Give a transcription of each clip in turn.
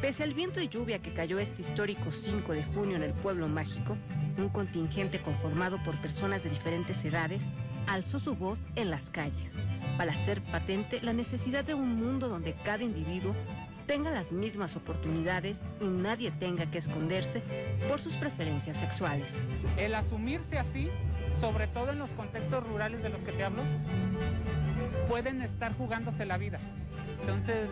Pese al viento y lluvia que cayó este histórico 5 de junio en el pueblo mágico, un contingente conformado por personas de diferentes edades alzó su voz en las calles para hacer patente la necesidad de un mundo donde cada individuo tenga las mismas oportunidades y nadie tenga que esconderse por sus preferencias sexuales. El asumirse así, sobre todo en los contextos rurales de los que te hablo, pueden estar jugándose la vida. Entonces,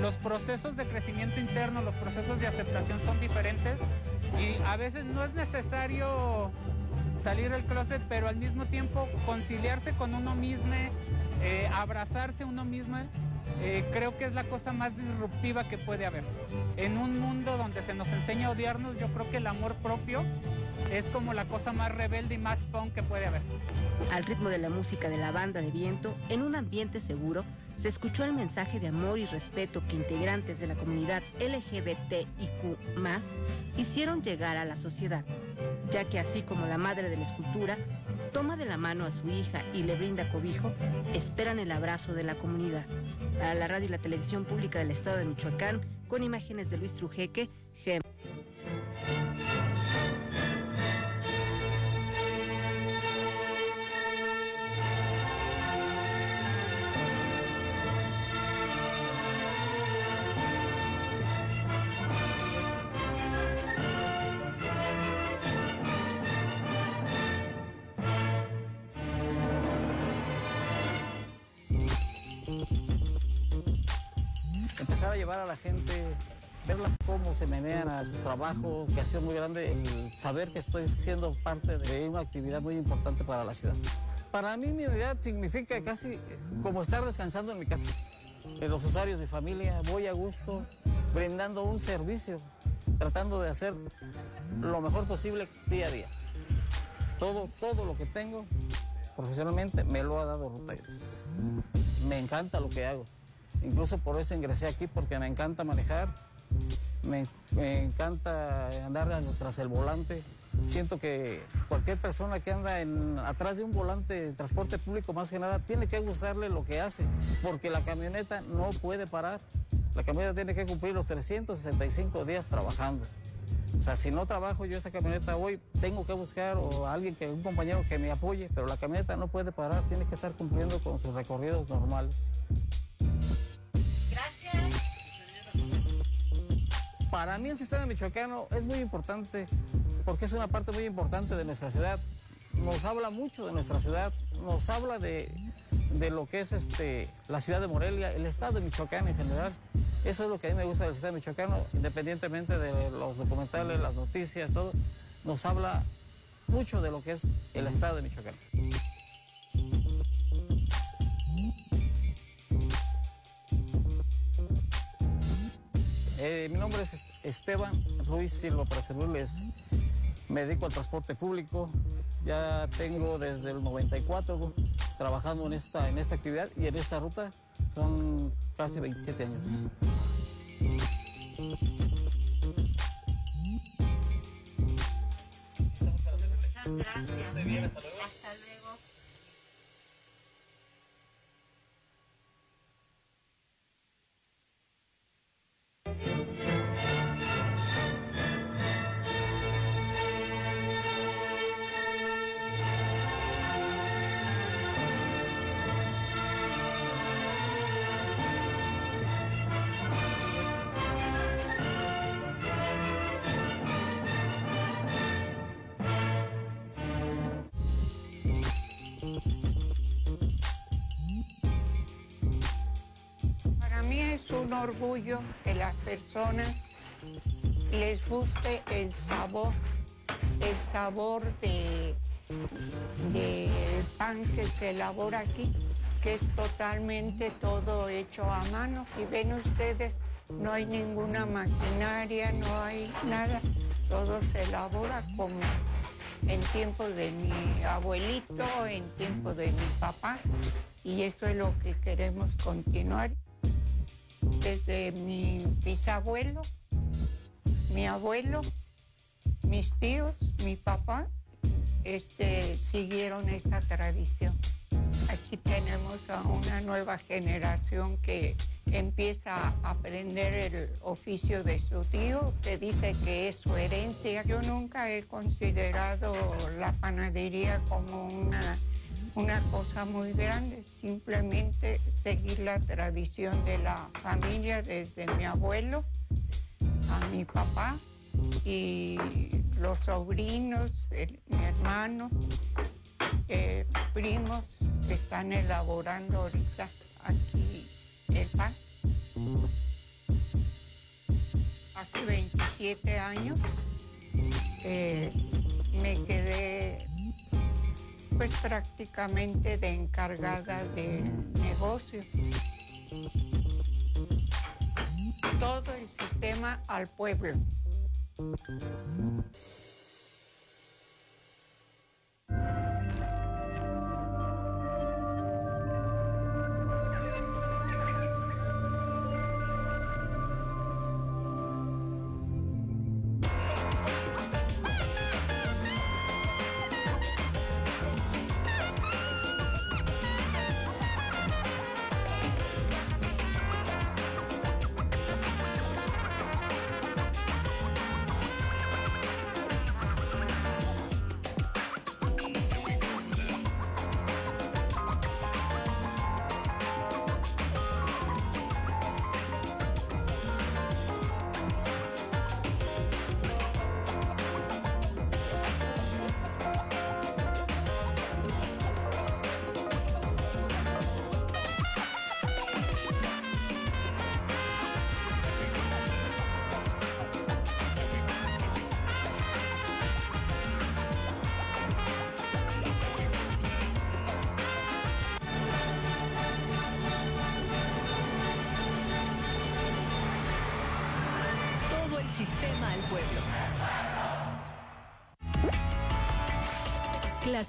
los procesos de crecimiento interno, los procesos de aceptación son diferentes y a veces no es necesario salir del closet, pero al mismo tiempo conciliarse con uno mismo, eh, abrazarse uno mismo, eh, creo que es la cosa más disruptiva que puede haber. En un mundo donde se nos enseña a odiarnos, yo creo que el amor propio es como la cosa más rebelde y más punk que puede haber. Al ritmo de la música de la banda de viento, en un ambiente seguro, se escuchó el mensaje de amor y respeto que integrantes de la comunidad LGBTIQ hicieron llegar a la sociedad, ya que así como la madre de la escultura toma de la mano a su hija y le brinda cobijo, esperan el abrazo de la comunidad. Para la radio y la televisión pública del estado de Michoacán, con imágenes de Luis Trujeque, GEM. Verlas cómo se menean a sus trabajos, que ha sido muy grande el saber que estoy siendo parte de una actividad muy importante para la ciudad. Para mí mi unidad significa casi como estar descansando en mi casa. En los usuarios de familia, voy a gusto, brindando un servicio, tratando de hacer lo mejor posible día a día. Todo, todo lo que tengo profesionalmente me lo ha dado Ruta Me encanta lo que hago. Incluso por eso ingresé aquí, porque me encanta manejar, me, encanta andar tras el volante. Siento que cualquier persona que anda atrás de un volante de transporte público, más que nada, tiene que gustarle lo que hace, porque la camioneta no puede parar. La camioneta tiene que cumplir los 365 días trabajando. O sea, si no trabajo yo esa camioneta hoy, tengo que buscar o alguien que, un compañero que me apoye, pero la camioneta no puede parar, tiene que estar cumpliendo con sus recorridos normales. Para mí el sistema michoacano es muy importante porque es una parte muy importante de nuestra ciudad. Nos habla mucho de nuestra ciudad, nos habla de, lo que es este, la ciudad de Morelia, el estado de Michoacán en general. Eso es lo que a mí me gusta del sistema michoacano, independientemente de los documentales, las noticias, todo. Nos habla mucho de lo que es el estado de Michoacán. Eh, mi nombre es Esteban Ruiz Silva para servirles. Me dedico al transporte público. Ya tengo desde el 94 trabajando en esta, en esta actividad y en esta ruta. Son casi 27 años. Gracias. Orgullo que las personas les guste el sabor, el sabor de, del pan que se elabora aquí, que es totalmente todo hecho a mano. Si ven ustedes, no hay ninguna maquinaria, no hay nada, todo se elabora como en tiempo de mi abuelito, en tiempo de mi papá, y eso es lo que queremos continuar desde mi bisabuelo, mi abuelo, mis tíos, mi papá, este, siguieron esta tradición. Aquí tenemos a una nueva generación que empieza a aprender el oficio de su tío, que dice que es su herencia. Yo nunca he considerado la panadería como una, una cosa muy grande, simplemente seguir la tradición de la familia desde mi abuelo a mi papá y los sobrinos, mi hermano, eh, primos que están elaborando ahorita aquí el pan. Hace 27 años eh, me quedé pues prácticamente de encargada del negocio. Todo el sistema al pueblo.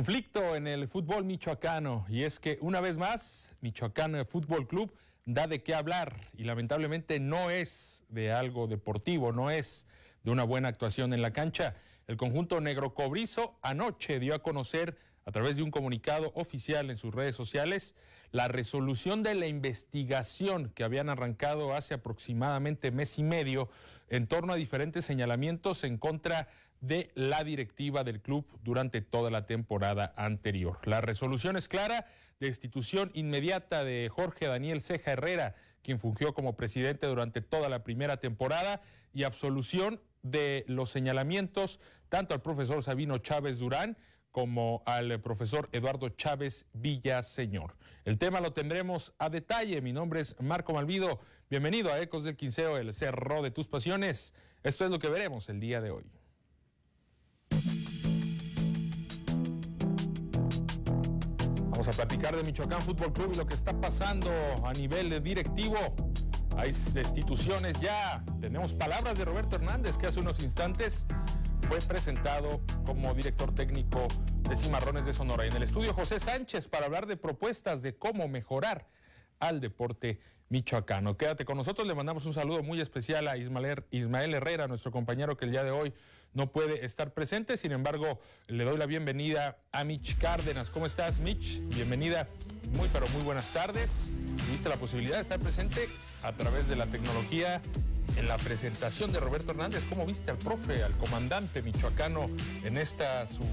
Conflicto en el fútbol michoacano y es que una vez más Michoacán Fútbol Club da de qué hablar y lamentablemente no es de algo deportivo, no es de una buena actuación en la cancha. El conjunto negro cobrizo anoche dio a conocer a través de un comunicado oficial en sus redes sociales la resolución de la investigación que habían arrancado hace aproximadamente mes y medio en torno a diferentes señalamientos en contra de la directiva del club durante toda la temporada anterior. La resolución es clara, destitución inmediata de Jorge Daniel Ceja Herrera, quien fungió como presidente durante toda la primera temporada, y absolución de los señalamientos tanto al profesor Sabino Chávez Durán como al profesor Eduardo Chávez Villaseñor. El tema lo tendremos a detalle. Mi nombre es Marco Malvido. Bienvenido a Ecos del Quinceo, el cerro de tus pasiones. Esto es lo que veremos el día de hoy. Vamos a platicar de Michoacán Fútbol Club y lo que está pasando a nivel directivo. Hay instituciones ya. Tenemos palabras de Roberto Hernández, que hace unos instantes fue presentado como director técnico de Cimarrones de Sonora. Y en el estudio José Sánchez para hablar de propuestas de cómo mejorar al deporte michoacano. Quédate con nosotros, le mandamos un saludo muy especial a Ismael, Ismael Herrera, nuestro compañero que el día de hoy no puede estar presente. Sin embargo, le doy la bienvenida a Mitch Cárdenas. ¿Cómo estás, Mitch? Bienvenida. Muy, pero muy buenas tardes. Tuviste la posibilidad de estar presente a través de la tecnología en la presentación de Roberto Hernández. ¿Cómo viste al profe, al comandante michoacano en esta su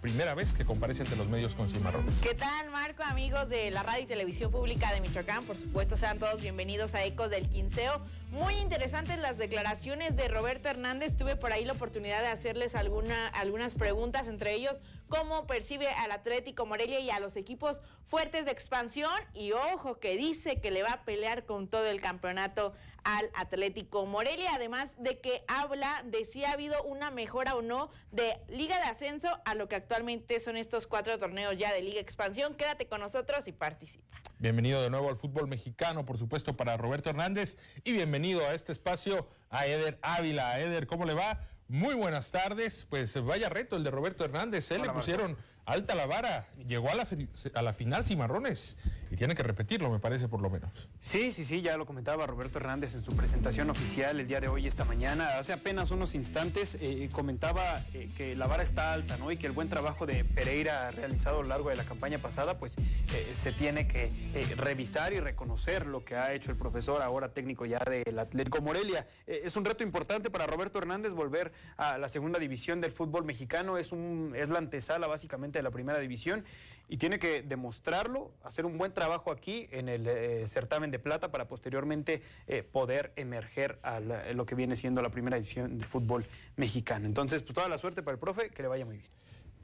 primera vez que comparece ante los medios con Cimarrón? ¿Qué tal, Marco, amigos de la radio y televisión pública de Michoacán? Por supuesto, sean todos bienvenidos a Ecos del Quinceo. Muy interesantes las declaraciones de Roberto Hernández. Tuve por ahí la oportunidad de hacerles alguna, algunas preguntas, entre ellos cómo percibe al Atlético Morelia y a los equipos fuertes de expansión. Y ojo, que dice que le va a pelear con todo el campeonato al Atlético Morelia, además de que habla de si ha habido una mejora o no de Liga de Ascenso a lo que actualmente son estos cuatro torneos ya de Liga Expansión. Quédate con nosotros y participa. Bienvenido de nuevo al fútbol mexicano, por supuesto, para Roberto Hernández y bienvenido a este espacio a Eder Ávila. Eder, ¿cómo le va? Muy buenas tardes. Pues vaya reto el de Roberto Hernández. ¿eh? Le pusieron alta la vara, llegó a la, a la final Cimarrones y tiene que repetirlo, me parece por lo menos. Sí, sí, sí, ya lo comentaba Roberto Hernández en su presentación oficial el día de hoy, esta mañana. Hace apenas unos instantes eh, comentaba eh, que la vara está alta, ¿no? Y que el buen trabajo de Pereira realizado a lo largo de la campaña pasada, pues eh, se tiene que revisar y reconocer lo que ha hecho el profesor, ahora técnico ya del Atlético Morelia. es un reto importante para Roberto Hernández volver a la segunda división del fútbol mexicano, es, un, es la antesala básicamente de la primera división y tiene que demostrarlo, hacer un buen trabajo aquí en el eh, certamen de plata para posteriormente eh, poder emerger a lo que viene siendo la primera división del fútbol mexicano. Entonces, pues toda la suerte para el profe, que le vaya muy bien.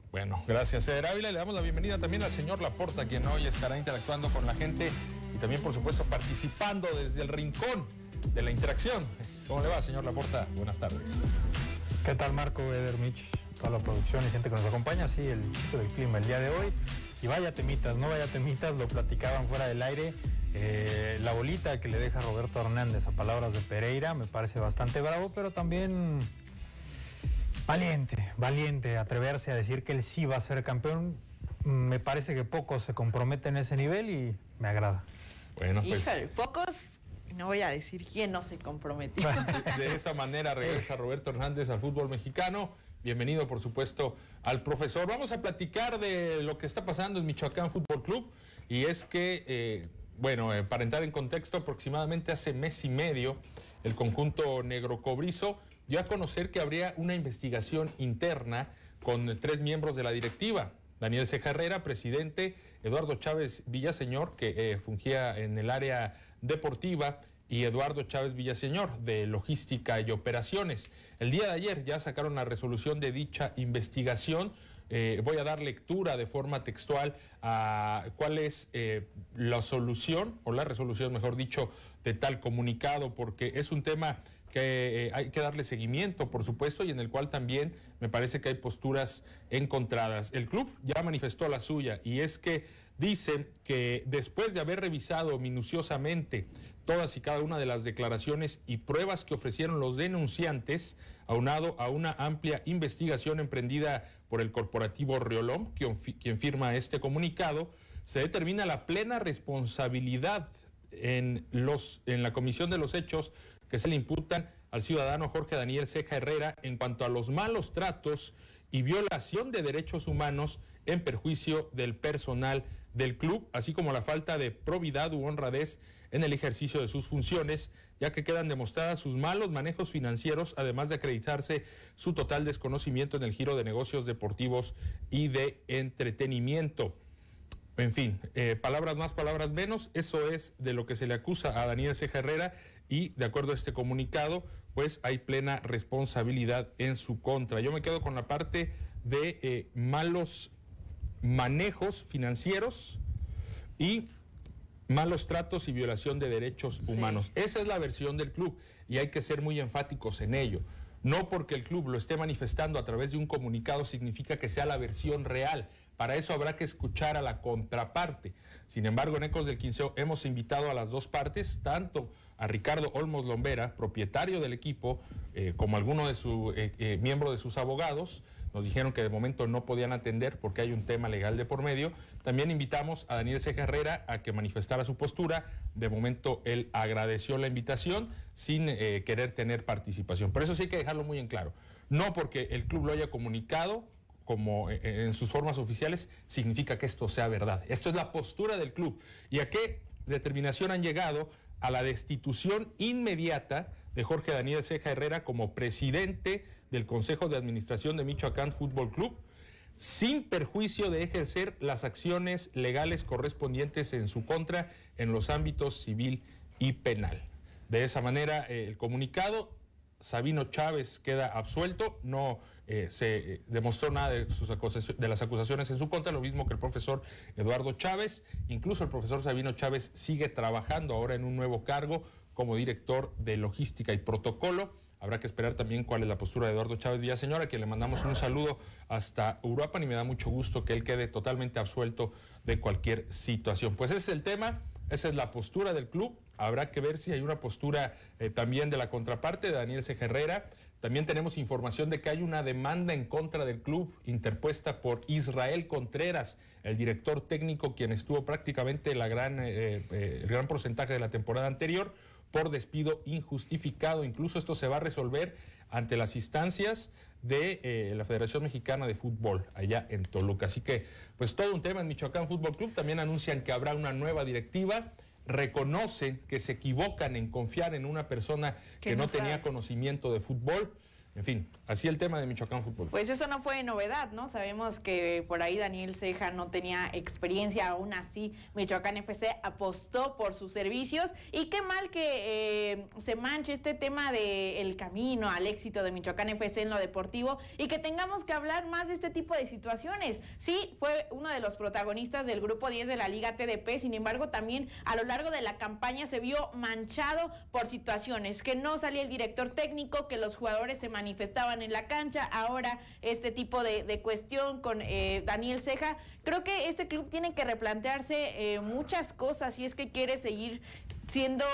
Bueno, gracias, Eder Ávila. Le damos la bienvenida también al señor Laporta, quien hoy estará interactuando con la gente y también, por supuesto, participando desde el rincón de la interacción. ¿Cómo le va, señor Laporta? Buenas tardes. ¿Qué tal, Marco, Eder Mitch? toda la producción y gente que nos acompaña, sí, el del clima el día de hoy. Y vaya temitas, no vaya temitas, lo platicaban fuera del aire. Eh, la bolita que le deja Roberto Hernández a palabras de Pereira me parece bastante bravo, pero también valiente, valiente, atreverse a decir que él sí va a ser campeón. Me parece que pocos se comprometen en ese nivel y me agrada. Bueno, pues... pocos no voy a decir quién no se comprometió. De esa manera regresa Roberto Hernández al fútbol mexicano. Bienvenido, por supuesto, al profesor. Vamos a platicar de lo que está pasando en Michoacán Fútbol Club. Y es que, eh, bueno, para entrar en contexto, aproximadamente hace mes y medio, el conjunto negro cobrizo dio a conocer que habría una investigación interna con tres miembros de la directiva. Daniel Ceja Herrera, presidente, Eduardo Chávez Villaseñor, que eh, fungía en el área deportiva, y Eduardo Chávez Villaseñor de Logística y Operaciones. El día de ayer ya sacaron la resolución de dicha investigación. Eh, voy a dar lectura de forma textual a cuál es eh, la solución, o la resolución, mejor dicho, de tal comunicado, porque es un tema que eh, hay que darle seguimiento, por supuesto, y en el cual también me parece que hay posturas encontradas. El club ya manifestó la suya, y es que dice que después de haber revisado minuciosamente todas y cada una de las declaraciones y pruebas que ofrecieron los denunciantes, aunado a una amplia investigación emprendida por el corporativo Riolom, quien, firma este comunicado, se determina la plena responsabilidad en, los, en la comisión de los hechos que se le imputan al ciudadano Jorge Daniel Ceja Herrera en cuanto a los malos tratos y violación de derechos humanos en perjuicio del personal del club, así como la falta de probidad u honradez en el ejercicio de sus funciones, ya que quedan demostradas sus malos manejos financieros, además de acreditarse su total desconocimiento en el giro de negocios deportivos y de entretenimiento. En fin, eh, palabras más, palabras menos, eso es de lo que se le acusa a Daniel Ceja Herrera y de acuerdo a este comunicado, pues hay plena responsabilidad en su contra. Yo me quedo con la parte de eh, malos manejos financieros y malos tratos y violación de derechos humanos. Esa es la versión del club y hay que ser muy enfáticos en ello. No porque el club lo esté manifestando a través de un comunicado significa que sea la versión real. Para eso habrá que escuchar a la contraparte. Sin embargo, en Ecos del Quinceo hemos invitado a las dos partes, tanto a Ricardo Olmos Lombera, propietario del equipo, eh, como alguno de sus eh, eh, miembros de sus abogados, nos dijeron que de momento no podían atender porque hay un tema legal de por medio. También invitamos a Daniel Ceja Herrera a que manifestara su postura. De momento él agradeció la invitación sin eh, querer tener participación. Por eso sí hay que dejarlo muy en claro. No porque el club lo haya comunicado como eh, en sus formas oficiales, significa que esto sea verdad. Esto es la postura del club. ¿Y a qué determinación han llegado? A la destitución inmediata de Jorge Daniel Ceja Herrera como presidente del Consejo de Administración de Michoacán Fútbol Club, sin perjuicio de ejercer las acciones legales correspondientes en su contra en los ámbitos civil y penal. de esa manera eh, el comunicado. Sabino Chávez queda absuelto, no eh, se eh, demostró nada de, las acusaciones en su contra, lo mismo que el profesor Eduardo Chávez. Incluso el profesor Sabino Chávez sigue trabajando ahora en un nuevo cargo como director de logística y protocolo. Habrá que esperar también cuál es la postura de Eduardo Chávez Villaseñora, a quien le mandamos un saludo hasta Europa y me da mucho gusto que él quede totalmente absuelto de cualquier situación. Pues ese es el tema, esa es la postura del club. Habrá que ver si hay una postura eh, también de la contraparte de Daniel. Herrera. También tenemos información de que hay una demanda en contra del club interpuesta por Israel Contreras, el director técnico quien estuvo prácticamente la gran, eh, eh, el gran porcentaje de la temporada anterior por despido injustificado. Incluso esto se va a resolver ante las instancias de eh, la Federación Mexicana de Fútbol allá en Toluca. Así que, pues todo un tema en Michoacán Fútbol Club. También anuncian que habrá una nueva directiva reconocen que se equivocan en confiar en una persona que, no, tenía conocimiento de fútbol. En fin, así el tema de Michoacán Fútbol. Pues eso no fue novedad, ¿no? Sabemos que por ahí Daniel Ceja no tenía experiencia, aún así Michoacán FC apostó por sus servicios y qué mal que eh, se manche este tema del camino al éxito de Michoacán FC en lo deportivo y que tengamos que hablar más de este tipo de situaciones. Sí, fue uno de los protagonistas del grupo 10 de la Liga TDP, sin embargo también a lo largo de la campaña se vio manchado por situaciones, que no salía el director técnico, que los jugadores se manifestaban manifestaban en la cancha, ahora este tipo de, cuestión con eh, Daniel Ceja. Creo que este club tiene que replantearse eh, muchas cosas si es que quiere seguir siendo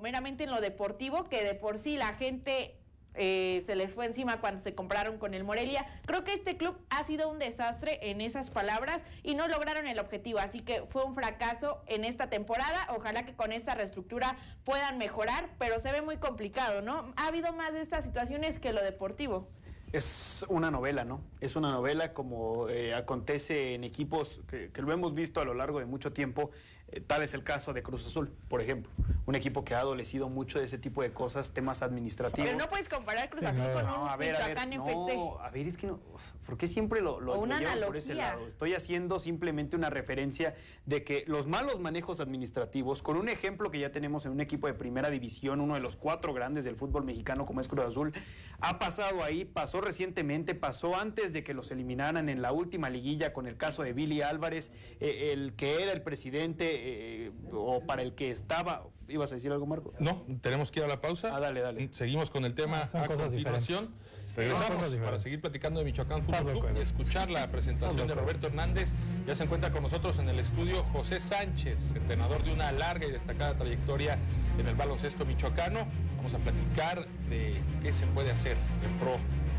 meramente en lo deportivo, que de por sí la gente eh, se les fue encima cuando se compraron con el Morelia. Creo que este club ha sido un desastre en esas palabras y no lograron el objetivo, así que fue un fracaso en esta temporada. Ojalá que con esta reestructura puedan mejorar, pero se ve muy complicado, ¿no? Ha habido más de estas situaciones que lo deportivo es una novela, ¿no? Es una novela como eh, acontece en equipos que, lo hemos visto a lo largo de mucho tiempo. Eh, tal es el caso de Cruz Azul, por ejemplo. Un equipo que ha adolecido mucho de ese tipo de cosas, temas administrativos. Pero no puedes comparar Cruz Azul con un a ver, a ver, no, a ver, es que no. ¿Por qué siempre lo, lo, una por ese lado? Estoy haciendo simplemente una referencia de que los malos manejos administrativos, con un ejemplo que ya tenemos en un equipo de primera división, uno de los cuatro grandes del fútbol mexicano como es Cruz Azul, ha pasado ahí, pasó recientemente, pasó antes de que los eliminaran en la última liguilla con el caso de Billy Álvarez, eh, el que era el presidente eh, o para el que estaba. ¿Ibas a decir algo, Marco? No, tenemos que ir a la pausa. Ah, dale, dale. Seguimos con el tema ah, a continuación. Regresamos para seguir platicando de Michoacán Fútbol Club y escuchar la presentación de Roberto Hernández. Ya se encuentra con nosotros en el estudio José Sánchez, entrenador de una larga y destacada trayectoria en el baloncesto michoacano. Vamos a platicar de qué se puede hacer en pro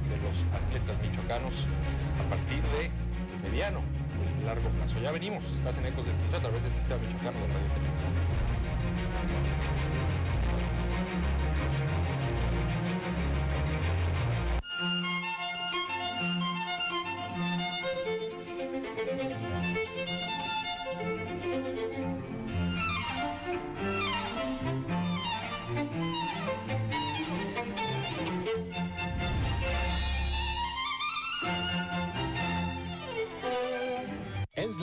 de los atletas michoacanos a partir de mediano y largo plazo. Ya venimos, estás en Ecos del Quinto a través del sistema michoacano de Radio Televisión.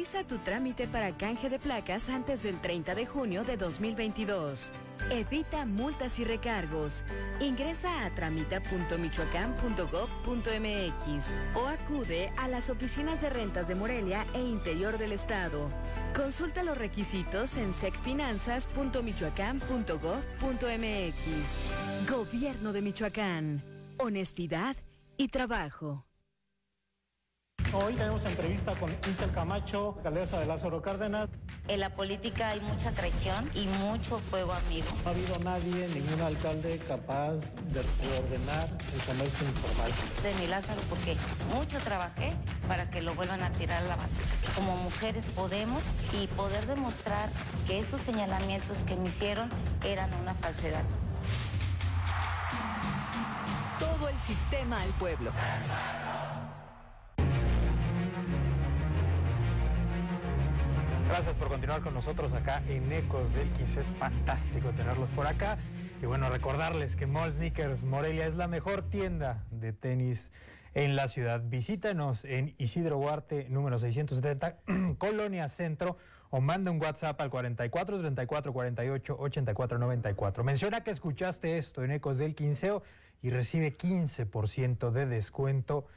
Realiza tu trámite para canje de placas antes del 30 de junio de 2022. Evita multas y recargos. Ingresa a tramita.michoacán.gov.mx o acude a las oficinas de rentas de Morelia e Interior del Estado. Consulta los requisitos en secfinanzas.michoacán.gov.mx. Gobierno de Michoacán. Honestidad y trabajo. Hoy tenemos entrevista con Isel Camacho, alcaldesa de Lázaro Cárdenas. En la política hay mucha traición y mucho fuego amigo. No ha habido nadie, ningún alcalde capaz de ordenar el comercio informal. De mi Lázaro, porque mucho trabajé para que lo vuelvan a tirar a la basura. Como mujeres podemos y poder demostrar que esos señalamientos que me hicieron eran una falsedad. Todo el sistema al pueblo. Gracias por continuar con nosotros acá en Ecos del 15. Es fantástico tenerlos por acá. Y bueno, recordarles que Mall Sneakers Morelia es la mejor tienda de tenis en la ciudad. Visítanos en Isidro Huarte, número 670, Colonia Centro, o manda un WhatsApp al 44 34 48 84 94. Menciona que escuchaste esto en Ecos del Quinceo y recibe 15% de descuento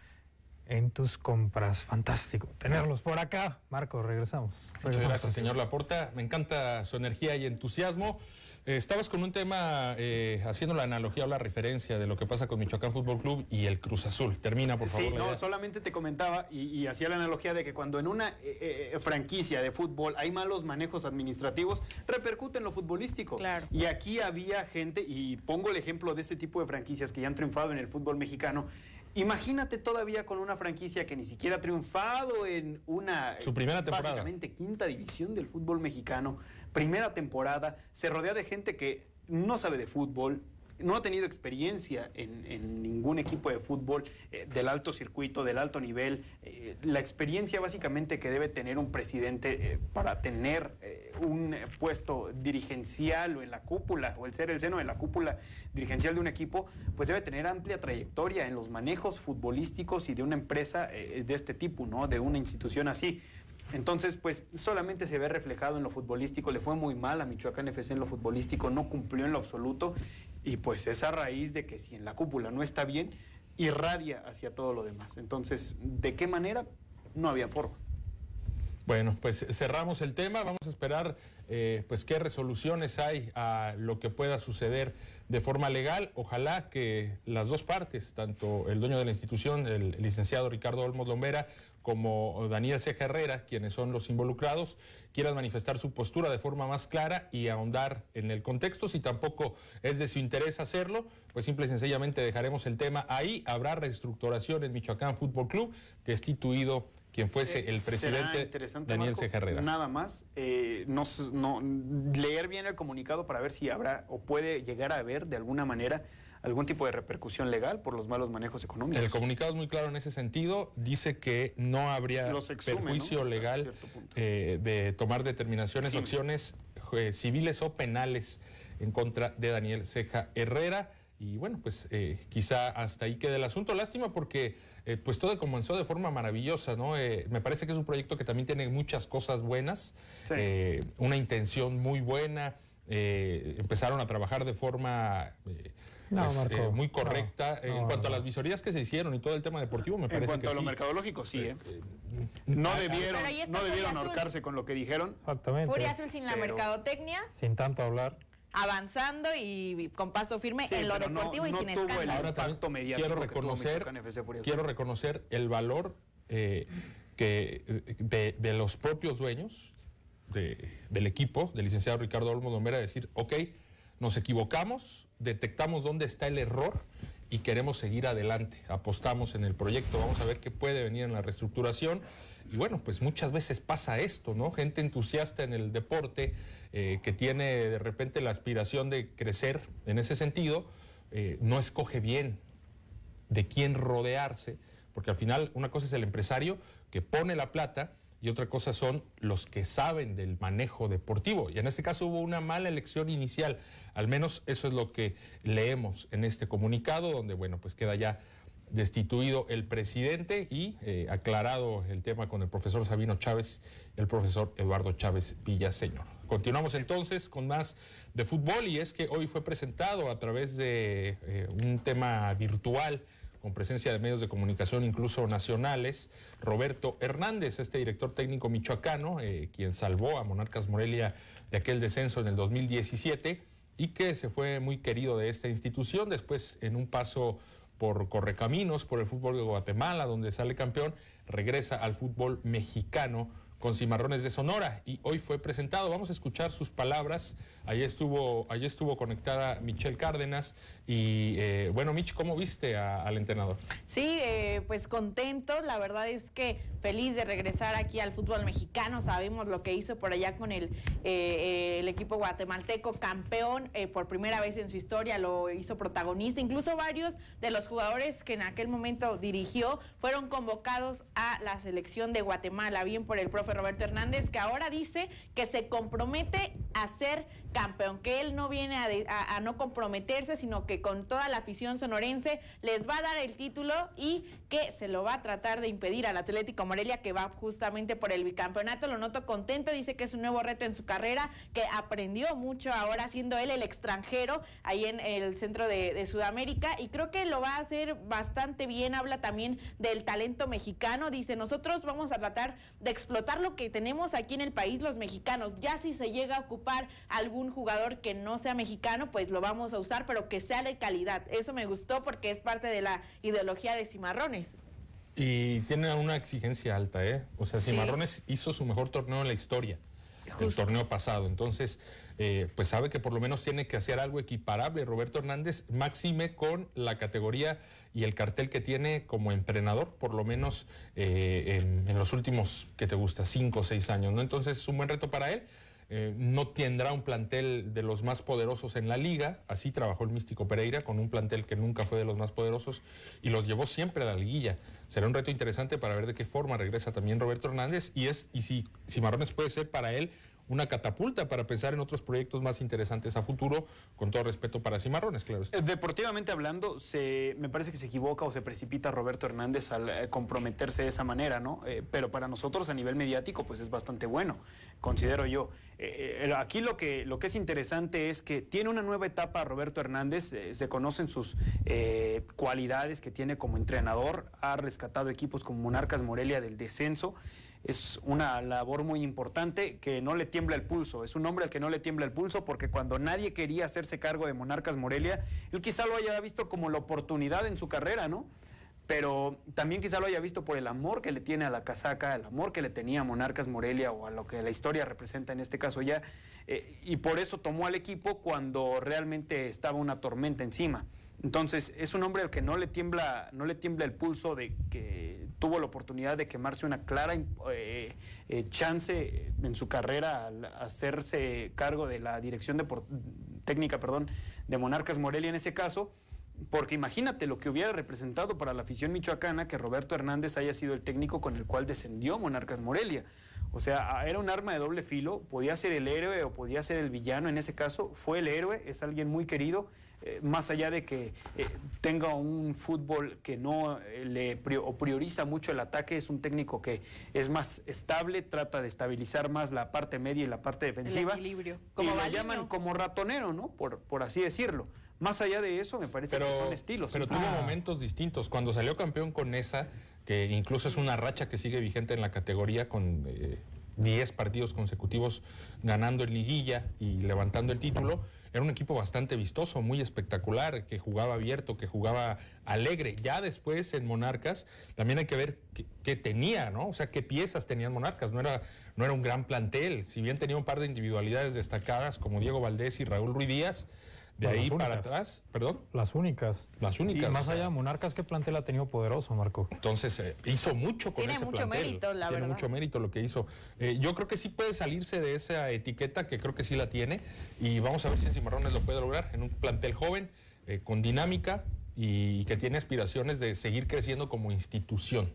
en tus compras. Fantástico tenerlos por acá. Marco, regresamos. Muchas gracias, señor Laporta. Me encanta su energía y entusiasmo. Eh, estabas con un tema eh, haciendo la analogía o la referencia de lo que pasa con Michoacán Fútbol Club y el Cruz Azul. Termina, por favor. Sí, no, solamente te comentaba y, hacía la analogía de que cuando en una eh, franquicia de fútbol hay malos manejos administrativos, repercute en lo futbolístico. Claro. Y aquí había gente, y pongo el ejemplo de este tipo de franquicias que ya han triunfado en el fútbol mexicano, Imagínate todavía con una franquicia que ni siquiera ha triunfado en una Su primera temporada. básicamente quinta división del fútbol mexicano, primera temporada, se rodea de gente que no sabe de fútbol, no ha tenido experiencia en, ningún equipo de fútbol eh, del alto circuito, del alto nivel. Eh, la experiencia básicamente que debe tener un presidente eh, para tener un puesto dirigencial o en la cúpula, o el ser el seno de la cúpula dirigencial de un equipo, pues debe tener amplia trayectoria en los manejos futbolísticos y de una empresa de este tipo, ¿no? De una institución así. Entonces, pues solamente se ve reflejado en lo futbolístico. Le fue muy mal a Michoacán FC en lo futbolístico, no cumplió en lo absoluto. Y pues es a raíz de que si en la cúpula no está bien, irradia hacia todo lo demás. Entonces, ¿de qué manera? No había forma. Bueno, pues cerramos el tema. Vamos a esperar eh, pues qué resoluciones hay a lo que pueda suceder de forma legal. Ojalá que las dos partes, tanto el dueño de la institución, el, licenciado Ricardo Olmos Lombera, como Daniel Ceja Herrera, quienes son los involucrados, quieran manifestar su postura de forma más clara y ahondar en el contexto. Si tampoco es de su interés hacerlo, pues simple y sencillamente dejaremos el tema ahí. Habrá reestructuración en Michoacán Fútbol Club, destituido quien fuese el Eh, presidente Daniel Marco, Ceja Herrera. Nada más, eh, no, leer bien el comunicado para ver si habrá o puede llegar a haber de alguna manera algún tipo de repercusión legal por los malos manejos económicos. El comunicado es muy claro en ese sentido. Dice que no habría perjuicio legal eh, de tomar determinaciones o acciones eh, civiles o penales en contra de Daniel Ceja Herrera. Y bueno, pues quizá hasta ahí quede el asunto. Lástima porque eh, pues todo comenzó de forma maravillosa, ¿no? Eh, me parece que es un proyecto que también tiene muchas cosas buenas, Sí. eh, una intención muy buena. eh, empezaron a trabajar de forma eh, No, pues, Marco, eh, muy correcta. no, en cuanto no. a las visorías que se hicieron y todo el tema deportivo, me En parece cuanto que a lo sí. mercadológico, sí, ¿eh? Eh, No debieron, no debieron ahorcarse con lo que dijeron. Exactamente. Furia Azul sin la Pero- mercadotecnia, Sin tanto hablar. Avanzando y con paso firme Sí, en lo no- deportivo y sin tuvo el escándalo. Ahora mediático quiero reconocer, quiero reconocer el valor eh, que, de, de los propios dueños de- del equipo, del licenciado Ricardo Olmo Domera, decir, ok, nos equivocamos, detectamos dónde está el error y queremos seguir adelante, apostamos en el proyecto, vamos a ver qué puede venir en la reestructuración. Y bueno, pues muchas veces pasa esto, ¿no? Gente entusiasta en el deporte eh, que tiene de repente la aspiración de crecer en ese sentido, eh, no escoge bien de quién rodearse, porque al final una cosa es el empresario que pone la plata y otra cosa son los que saben del manejo deportivo. Y en este caso hubo una mala elección inicial, al menos eso es lo que leemos en este comunicado, donde bueno, pues queda ya destituido el presidente y eh, aclarado el tema con el profesor Sabino Chávez el profesor Eduardo Chávez Villaseñor. Continuamos entonces con más de fútbol y es que hoy fue presentado a través de eh, un tema virtual con presencia de medios de comunicación incluso nacionales, Roberto Hernández, este director técnico michoacano, eh, quien salvó a Monarcas Morelia de aquel descenso en el 2017 y que se fue muy querido de esta institución, después en un paso por Correcaminos, por el fútbol de Guatemala, donde sale campeón, regresa al fútbol mexicano con Cimarrones de Sonora y hoy fue presentado. Vamos a escuchar sus palabras. Allí estuvo, allí estuvo conectada Michelle Cárdenas y eh, bueno, Mich, ¿cómo viste al entrenador? Sí, eh, pues contento. La verdad es que feliz de regresar aquí al fútbol mexicano. Sabemos lo que hizo por allá con el, eh, el equipo guatemalteco, campeón por primera vez en su historia, lo hizo protagonista. Incluso varios de los jugadores que en aquel momento dirigió fueron convocados a la selección de Guatemala, bien por el profe Roberto Hernández, que ahora dice que se compromete a ser campeón, que él no viene a, no comprometerse, sino que con toda la afición sonorense les va a dar el título y que se lo va a tratar de impedir al Atlético Morelia, que va justamente por el bicampeonato. Lo noto contento, dice que es un nuevo reto en su carrera, que aprendió mucho ahora siendo él el extranjero ahí en el centro de, Sudamérica y creo que lo va a hacer bastante bien. Habla también del talento mexicano, dice, nosotros vamos a tratar de explotar lo que tenemos aquí en el país los mexicanos. Ya si se llega a ocupar algún jugador que no sea mexicano, pues lo vamos a usar, pero que sea de calidad. Eso me gustó porque es parte de la ideología de Cimarrones. Y tiene una exigencia alta, ¿eh? O sea, Cimarrones hizo su mejor torneo en la historia, el torneo pasado. Entonces, eh, pues sabe que por lo menos tiene que hacer algo equiparable Roberto Hernández, máxime con la categoría y el cartel que tiene como entrenador, por lo menos eh, en, los últimos, que te gusta, cinco o seis años, ¿no? Entonces es un buen reto para él. Eh, no tendrá un plantel de los más poderosos en la liga, así trabajó el Místico Pereira con un plantel que nunca fue de los más poderosos y los llevó siempre a la liguilla. Será un reto interesante para ver de qué forma regresa también Roberto Hernández y es y si Cimarrones puede ser para él una catapulta para pensar en otros proyectos más interesantes a futuro, con todo respeto para Cimarrones, claro. Eh, deportivamente hablando, se, me parece que se equivoca o se precipita Roberto Hernández al eh, comprometerse de esa manera, ¿no? Eh, pero para nosotros a nivel mediático, pues es bastante bueno, considero yo. aquí lo que, lo que es interesante es que tiene una nueva etapa Roberto Hernández, se conocen sus cualidades que tiene como entrenador, ha rescatado equipos como Monarcas Morelia del descenso es una labor muy importante que no le tiembla el pulso. Es un hombre al que no le tiembla el pulso porque cuando nadie quería hacerse cargo de Monarcas Morelia, él quizá lo haya visto como la oportunidad en su carrera, ¿no? Pero también quizá lo haya visto por el amor que le tiene a la casaca, el amor que le tenía a Monarcas Morelia o a lo que la historia representa en este caso ya. Eh, y por eso tomó al equipo cuando realmente estaba una tormenta encima. Entonces, es un hombre al que no le tiembla, no le tiembla el pulso de que tuvo la oportunidad de quemarse una clara eh, eh, chance en su carrera al hacerse cargo de la dirección de técnica perdón, de Monarcas Morelia en ese caso. Porque imagínate lo que hubiera representado para la afición michoacana que Roberto Hernández haya sido el técnico con el cual descendió Monarcas Morelia. O sea, era un arma de doble filo, podía ser el héroe o podía ser el villano en ese caso, fue el héroe, es alguien muy querido eh, más allá de que eh, tenga un fútbol que no eh, le prioriza mucho el ataque, es un técnico que es más estable, trata de estabilizar más la parte media y la parte defensiva. El equilibrio. Como y lo llaman como ratonero, ¿no? Por, por así decirlo. Más allá de eso, me parece que son estilos. Pero tuvo momentos distintos. Cuando salió campeón con esa, que incluso es una racha que sigue vigente en la categoría con 10 partidos consecutivos ganando en liguilla y levantando el título era un equipo bastante vistoso, muy espectacular, que jugaba abierto, que jugaba alegre. Ya después en Monarcas también hay que ver qué, tenía, ¿no? O sea, qué piezas tenían Monarcas. No era, no era un gran plantel. Si bien tenía un par de individualidades destacadas como Diego Valdés y Raúl Ruiz Díaz, de ahí para atrás, perdón. Las únicas. Las únicas. Y más allá, Monarcas, ¿qué plantel ha tenido poderoso, Marco? Entonces, eh, hizo mucho con Tiene ese mucho mérito, la Tiene mucho mérito lo que hizo. Eh, yo creo que sí puede salirse de esa etiqueta, que creo que sí la tiene, y vamos a ver si Cimarrones lo puede lograr en un plantel joven, eh, con dinámica y que tiene aspiraciones de seguir creciendo como institución.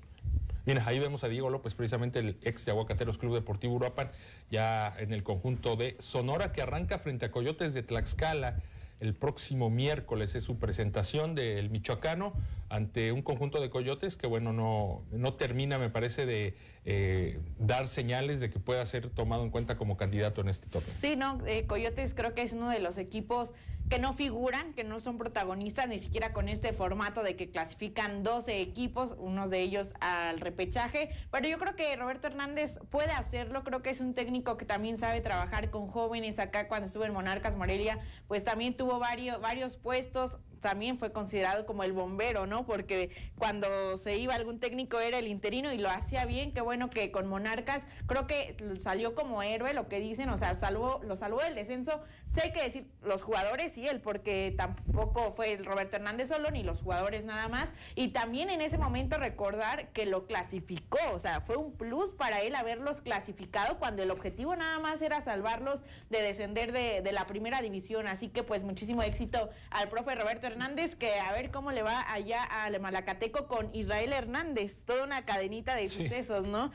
Mira, ahí vemos a Diego López, precisamente el ex de Aguacateros Club Deportivo Uruapan, ya en el conjunto de Sonora, que arranca frente a Coyotes de Tlaxcala el próximo miércoles es su presentación del Michoacano ante un conjunto de coyotes que, bueno, no, no termina, me parece, de eh, dar señales de que pueda ser tomado en cuenta como candidato en este torneo. Sí, no, eh, Coyotes creo que es uno de los equipos que no figuran, que no son protagonistas ni siquiera con este formato de que clasifican 12 equipos, unos de ellos al repechaje, pero yo creo que Roberto Hernández puede hacerlo, creo que es un técnico que también sabe trabajar con jóvenes acá cuando estuvo en Monarcas Morelia, pues también tuvo varios, varios puestos, también fue considerado como el bombero, ¿no? Porque cuando se iba algún técnico era el interino y lo hacía bien, qué bueno que con Monarcas creo que salió como héroe, lo que dicen, o sea, salvó, lo salvó del descenso. Sé que decir los jugadores y él, porque tampoco fue el Roberto Hernández solo, ni los jugadores nada más. Y también en ese momento recordar que lo clasificó, o sea, fue un plus para él haberlos clasificado cuando el objetivo nada más era salvarlos de descender de, de la primera división. Así que pues muchísimo éxito al profe Roberto Hernández, que a ver cómo le va allá al Malacateco con Israel Hernández, toda una cadenita de sucesos, ¿no?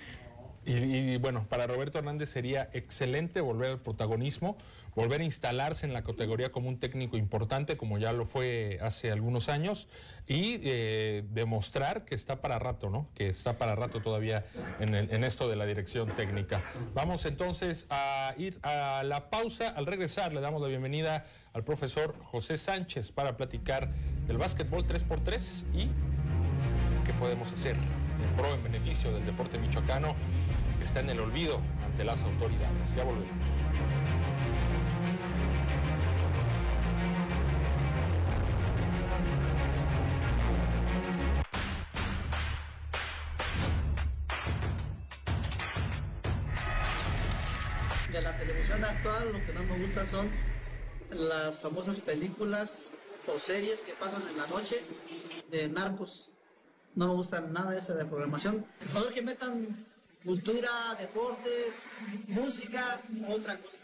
Y, bueno, para Roberto Hernández sería excelente volver al protagonismo, volver a instalarse en la categoría como un técnico importante, como ya lo fue hace algunos años, y eh, demostrar que está para rato, ¿no? Que está para rato todavía en, esto de la dirección técnica. Vamos entonces a ir a la pausa. Al regresar le damos la bienvenida al profesor José Sánchez para platicar del básquetbol 3x3 y qué podemos hacer en pro en beneficio del deporte michoacano está en el olvido ante las autoridades. Ya volvemos. Lo que no me gusta son las famosas películas o series que pasan en la noche de narcos. No me gusta nada esa de programación. Favor que metan cultura, deportes, música, otra cosa.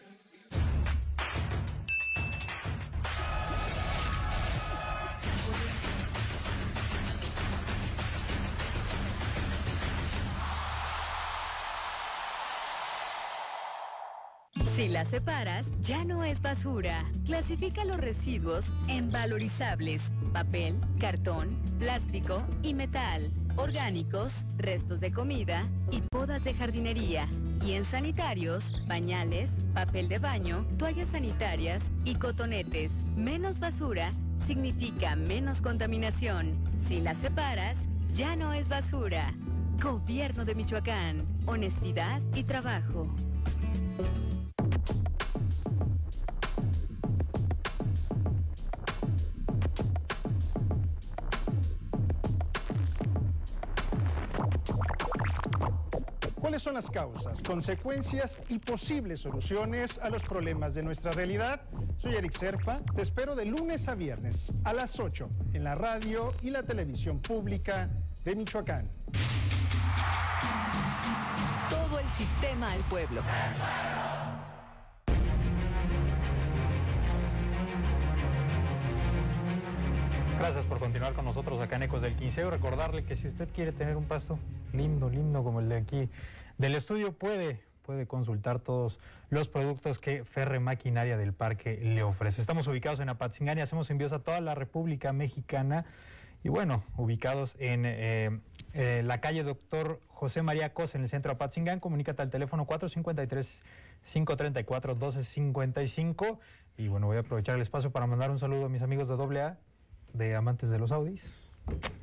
Si la separas, ya no es basura. Clasifica los residuos en valorizables, papel, cartón, plástico y metal, orgánicos, restos de comida y podas de jardinería. Y en sanitarios, pañales, papel de baño, toallas sanitarias y cotonetes. Menos basura significa menos contaminación. Si la separas, ya no es basura. Gobierno de Michoacán. Honestidad y trabajo. ¿Cuáles son las causas, consecuencias y posibles soluciones a los problemas de nuestra realidad? Soy Eric Serpa, te espero de lunes a viernes a las 8 en la radio y la televisión pública de Michoacán. Todo el sistema al pueblo. Gracias por continuar con nosotros acá en Ecos del Quinceo. Recordarle que si usted quiere tener un pasto lindo, lindo como el de aquí del estudio, puede, puede consultar todos los productos que Ferre Maquinaria del Parque le ofrece. Estamos ubicados en Apatzingán y hacemos envíos a toda la República Mexicana. Y bueno, ubicados en eh, eh, la calle Doctor José María Cos en el centro de Apatzingán. Comunícate al teléfono 453-534-1255. Y bueno, voy a aprovechar el espacio para mandar un saludo a mis amigos de AA de amantes de los Audis.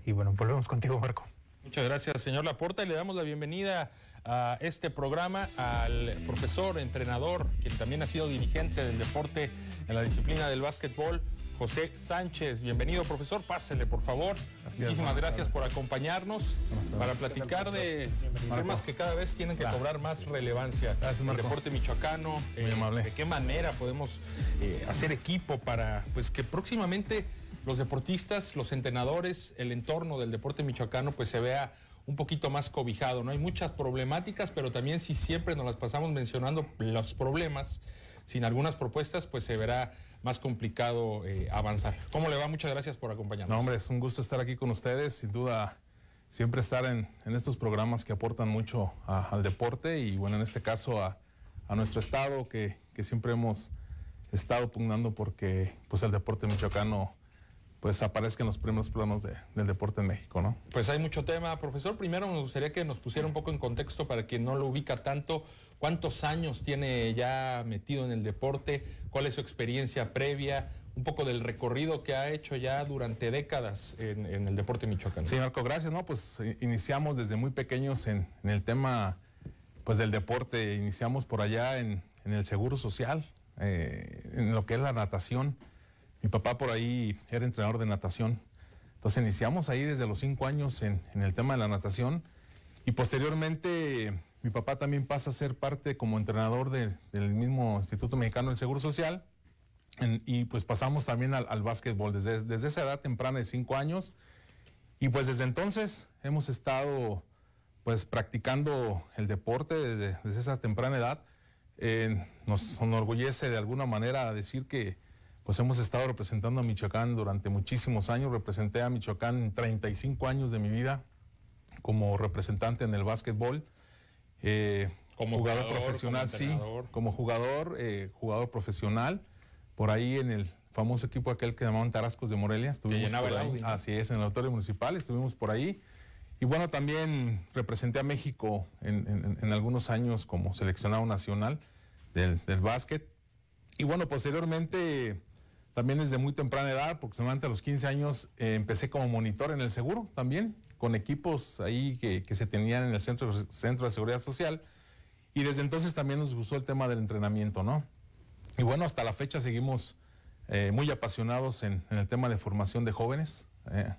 Y bueno, volvemos contigo, Marco. Muchas gracias, señor Laporta, y le damos la bienvenida a este programa al profesor, entrenador, quien también ha sido dirigente del deporte en la disciplina del básquetbol, José Sánchez. Bienvenido, profesor. Pásele, por favor. Muchísimas gracias por acompañarnos para platicar de temas que cada vez tienen que cobrar más relevancia. el deporte michoacano, eh, de qué manera podemos eh, hacer equipo para pues que próximamente los deportistas, los entrenadores, el entorno del deporte michoacano, pues se vea un poquito más cobijado. No hay muchas problemáticas, pero también si siempre nos las pasamos mencionando los problemas, sin algunas propuestas, pues se verá más complicado eh, avanzar. ¿Cómo le va? Muchas gracias por acompañarnos. No, hombre, es un gusto estar aquí con ustedes. Sin duda, siempre estar en, estos programas que aportan mucho al deporte y, bueno, en este caso a, a nuestro estado, que, que, siempre hemos estado pugnando porque pues, el deporte michoacano pues aparezca en los primeros planos de, del deporte en México, ¿no? Pues hay mucho tema, profesor. Primero me gustaría que nos pusiera un poco en contexto para quien no lo ubica tanto. ¿Cuántos años tiene ya metido en el deporte? ¿Cuál es su experiencia previa? Un poco del recorrido que ha hecho ya durante décadas en, en el deporte michoacano. Sí, Marco, gracias. No, pues iniciamos desde muy pequeños en, en el tema pues del deporte. Iniciamos por allá en, en el seguro social, eh, en lo que es la natación. Mi papá por ahí era entrenador de natación. Entonces iniciamos ahí desde los cinco años en, el tema de la natación y posteriormente mi papá también pasa a ser parte como entrenador del mismo Instituto Mexicano del Seguro Social y pues pasamos también al, básquetbol desde, desde esa edad temprana de cinco años y pues desde entonces hemos estado pues practicando el deporte desde, esa temprana edad. Eh, nos enorgullece de alguna manera decir que pues hemos estado representando a Michoacán durante muchísimos años. Representé a Michoacán 35 años de mi vida como representante en el básquetbol. Eh, como jugador, profesional, sí. Como jugador, eh, jugador profesional. Por ahí en el famoso equipo aquel que llamaban Tarascos de Morelia. Estuvimos por ahí. Así es, en el auditorio municipal, estuvimos por ahí. Y bueno, también representé a México en, algunos años como seleccionado nacional del, del básquet. Y bueno, posteriormente también desde muy temprana edad, aproximadamente a los 15 años, eh, empecé como monitor en el seguro también, con equipos ahí que, se tenían en el centro, centro de Seguridad Social. Y desde entonces también nos gustó el tema del entrenamiento, ¿no? Y bueno, hasta la fecha seguimos eh, muy apasionados en, el tema de formación de jóvenes. Eh.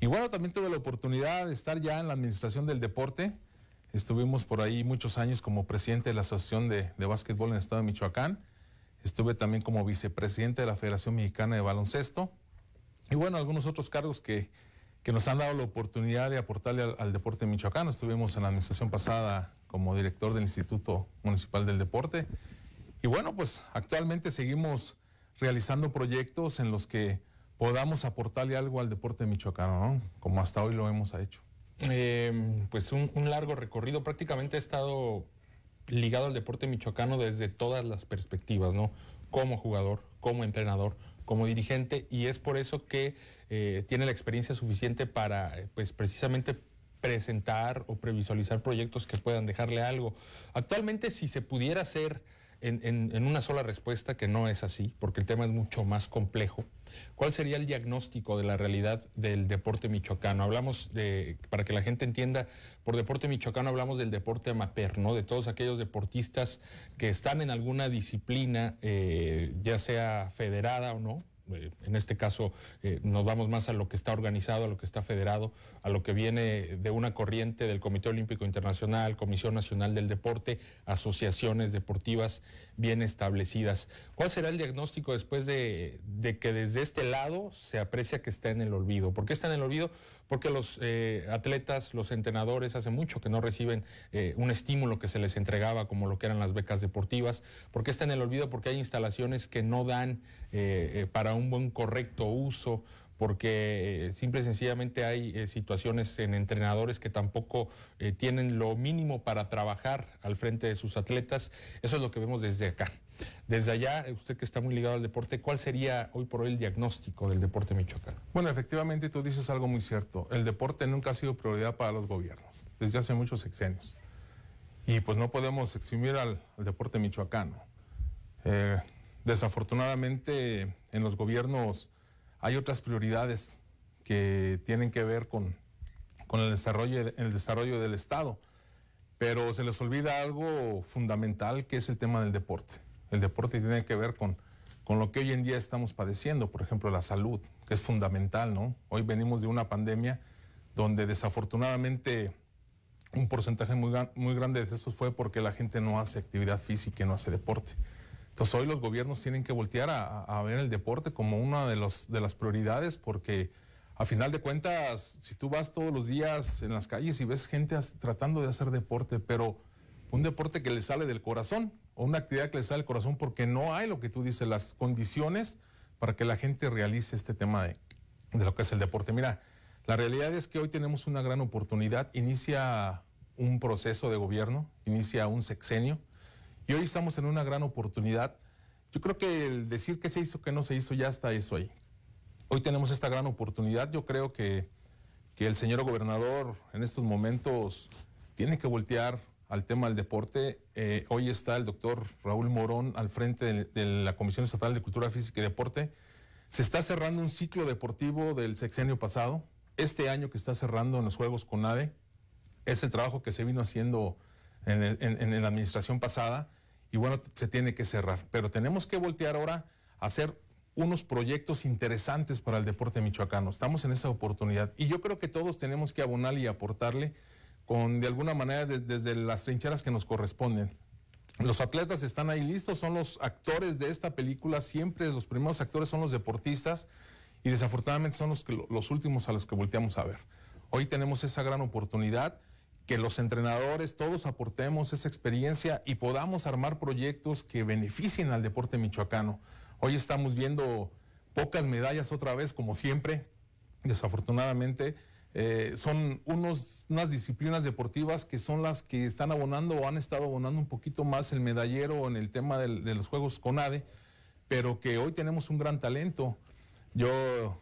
Y bueno, también tuve la oportunidad de estar ya en la administración del deporte. Estuvimos por ahí muchos años como presidente de la Asociación de, de Básquetbol en el estado de Michoacán. Estuve también como vicepresidente de la Federación Mexicana de Baloncesto. Y bueno, algunos otros cargos que, nos han dado la oportunidad de aportarle al, deporte michoacano. Estuvimos en la administración pasada como director del Instituto Municipal del Deporte. Y bueno, pues actualmente seguimos realizando proyectos en los que podamos aportarle algo al deporte michoacano, ¿no? Como hasta hoy lo hemos hecho. Eh, pues un, un, largo recorrido. Prácticamente he estado ligado al deporte michoacano desde todas las perspectivas, ¿no? Como jugador, como entrenador, como dirigente, y es por eso que eh, tiene la experiencia suficiente para, eh, pues precisamente presentar o previsualizar proyectos que puedan dejarle algo. Actualmente, si se pudiera hacer en, una sola respuesta, que no es así, porque el tema es mucho más complejo. ¿Cuál sería el diagnóstico de la realidad del deporte michoacano? Hablamos de, para que la gente entienda, por deporte michoacano hablamos del deporte amateur, ¿no? De todos aquellos deportistas que están en alguna disciplina, eh, ya sea federada o no, eh, en este caso eh, nos vamos más a lo que está organizado, a lo que está federado, a lo que viene de una corriente del Comité Olímpico Internacional, Comisión Nacional del Deporte, asociaciones deportivas bien establecidas. ¿Cuál será el diagnóstico después de, de que desde este lado se aprecia que está en el olvido? ¿Por qué está en el olvido? Porque los eh, atletas, los entrenadores, hace mucho que no reciben eh, un estímulo que se les entregaba como lo que eran las becas deportivas, porque está en el olvido, porque hay instalaciones que no dan eh, para un buen correcto uso, porque simple y sencillamente hay situaciones en entrenadores que tampoco tienen lo mínimo para trabajar al frente de sus atletas. Eso es lo que vemos desde acá. Desde allá, usted que está muy ligado al deporte, ¿cuál sería hoy por hoy el diagnóstico del deporte michoacano? Bueno, efectivamente tú dices algo muy cierto. El deporte nunca ha sido prioridad para los gobiernos, desde hace muchos sexenios. Y pues no podemos eximir al, deporte michoacano. Eh, desafortunadamente en los gobiernos hay otras prioridades que tienen que ver con, con el, desarrollo, el desarrollo del Estado, pero se les olvida algo fundamental que es el tema del deporte. El deporte tiene que ver con, con lo que hoy en día estamos padeciendo, por ejemplo, la salud, que es fundamental, ¿no? Hoy venimos de una pandemia donde desafortunadamente un porcentaje muy, muy grande de eso fue porque la gente no hace actividad física y no hace deporte. Entonces hoy los gobiernos tienen que voltear a, ver el deporte como una de, los, de las prioridades porque a final de cuentas, si tú vas todos los días en las calles y ves gente tratando de hacer deporte, pero un deporte que le sale del corazón, o una actividad que le sale del corazón porque no hay lo que tú dices, las condiciones para que la gente realice este tema de, lo que es el deporte. Mira, la realidad es que hoy tenemos una gran oportunidad, inicia un proceso de gobierno, inicia un sexenio, y hoy estamos en una gran oportunidad. Yo creo que el decir que se hizo, que no se hizo, ya está eso ahí. Hoy tenemos esta gran oportunidad, yo creo que, que el señor gobernador en estos momentos tiene que voltear al tema del deporte. Eh, hoy está el doctor Raúl Morón al frente de, la Comisión Estatal de Cultura Física y Deporte. Se está cerrando un ciclo deportivo del sexenio pasado. Este año que está cerrando en los Juegos con ADE es el trabajo que se vino haciendo en, la administración pasada y bueno, se tiene que cerrar. Pero tenemos que voltear ahora a hacer unos proyectos interesantes para el deporte michoacano. Estamos en esa oportunidad y yo creo que todos tenemos que abonarle y aportarle con de alguna manera desde las trincheras que nos corresponden. Los atletas están ahí listos, son los actores de esta película, siempre los primeros actores son los deportistas y desafortunadamente son los, los últimos a los que volteamos a ver. Hoy tenemos esa gran oportunidad que los entrenadores todos aportemos esa experiencia y podamos armar proyectos que beneficien al deporte michoacano. Hoy estamos viendo pocas medallas otra vez, como siempre, desafortunadamente. Eh, son unos, unas disciplinas deportivas que son las que están abonando o han estado abonando un poquito más el medallero en el tema de los Juegos CONADE, pero que hoy tenemos un gran talento. Yo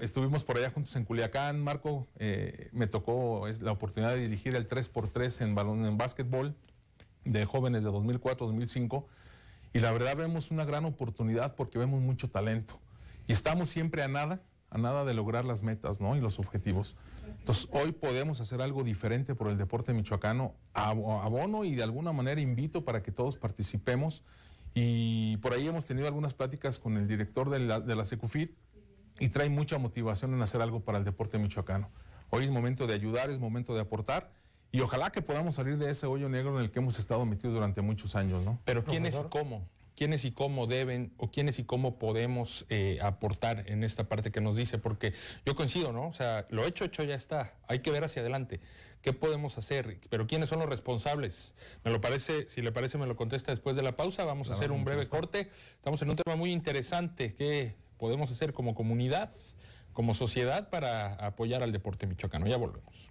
estuvimos por allá juntos en Culiacán, Marco, eh, me tocó la oportunidad de dirigir el 3x3 en balón en básquetbol de jóvenes de 2004-2005 y la verdad vemos una gran oportunidad porque vemos mucho talento y estamos siempre a nada a nada de lograr las metas ¿no? y los objetivos. Entonces, hoy podemos hacer algo diferente por el deporte michoacano. Abono y de alguna manera invito para que todos participemos. Y por ahí hemos tenido algunas pláticas con el director de la, de la Secufit y trae mucha motivación en hacer algo para el deporte michoacano. Hoy es momento de ayudar, es momento de aportar. Y ojalá que podamos salir de ese hoyo negro en el que hemos estado metidos durante muchos años, ¿no? Pero ¿quién es y cómo? Quiénes y cómo deben o quiénes y cómo podemos eh, aportar en esta parte que nos dice, porque yo coincido, ¿no? O sea, lo hecho, hecho ya está, hay que ver hacia adelante. ¿Qué podemos hacer? Pero ¿quiénes son los responsables? Me lo parece, si le parece, me lo contesta después de la pausa. Vamos a hacer un breve corte. Estamos en un tema muy interesante. ¿Qué podemos hacer como comunidad, como sociedad para apoyar al deporte michoacano? Ya volvemos.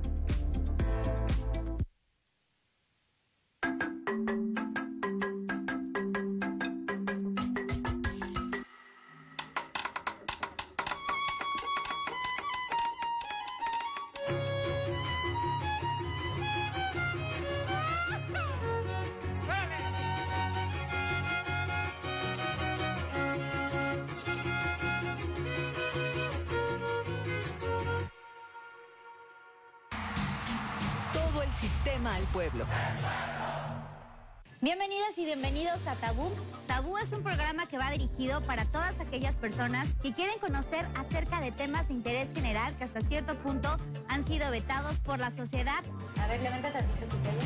Tabú. Tabú es un programa que va dirigido para todas aquellas personas que quieren conocer acerca de temas de interés general que hasta cierto punto han sido vetados por la sociedad. A ver, levanta tantito tu pelo.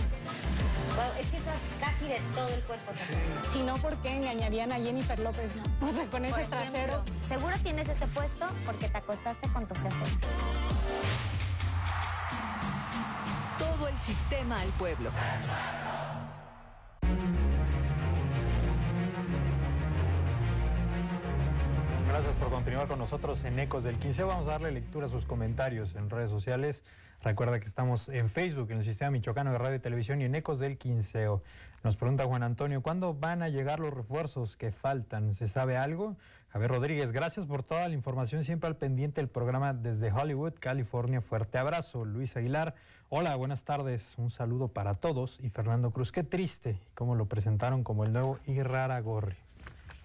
Wow, es que estás casi de todo el cuerpo. Si no, ¿por qué engañarían a Jennifer López, no? O sea, con ese trasero. Seguro tienes ese puesto porque te acostaste con tu jefe. Todo el sistema al pueblo. Gracias por continuar con nosotros en Ecos del 15. Vamos a darle lectura a sus comentarios en redes sociales. Recuerda que estamos en Facebook, en el Sistema Michoacano de Radio y Televisión y en Ecos del 15. Nos pregunta Juan Antonio, ¿cuándo van a llegar los refuerzos que faltan? ¿Se sabe algo? Javier Rodríguez, gracias por toda la información, siempre al pendiente del programa desde Hollywood, California. Fuerte abrazo. Luis Aguilar, hola, buenas tardes. Un saludo para todos. Y Fernando Cruz, qué triste cómo lo presentaron como el nuevo Irrara Gorri.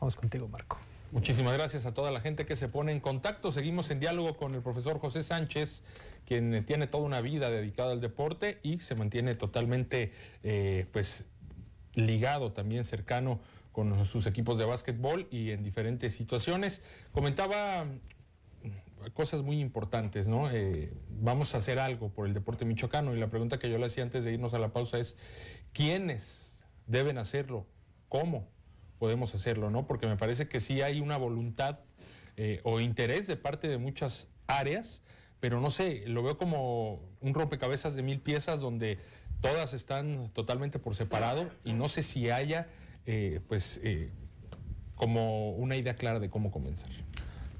Vamos contigo, Marco. Muchísimas gracias a toda la gente que se pone en contacto. Seguimos en diálogo con el profesor José Sánchez, quien tiene toda una vida dedicada al deporte y se mantiene totalmente eh, pues, ligado también cercano con sus equipos de básquetbol y en diferentes situaciones. Comentaba cosas muy importantes, ¿no? Eh, vamos a hacer algo por el deporte michoacano y la pregunta que yo le hacía antes de irnos a la pausa es, ¿quiénes deben hacerlo? ¿Cómo podemos hacerlo, no? Porque me parece que sí hay una voluntad eh, o interés de parte de muchas áreas, pero no sé, lo veo como un rompecabezas de mil piezas donde todas están totalmente por separado y no sé si haya, eh, pues, como una idea clara de cómo comenzar.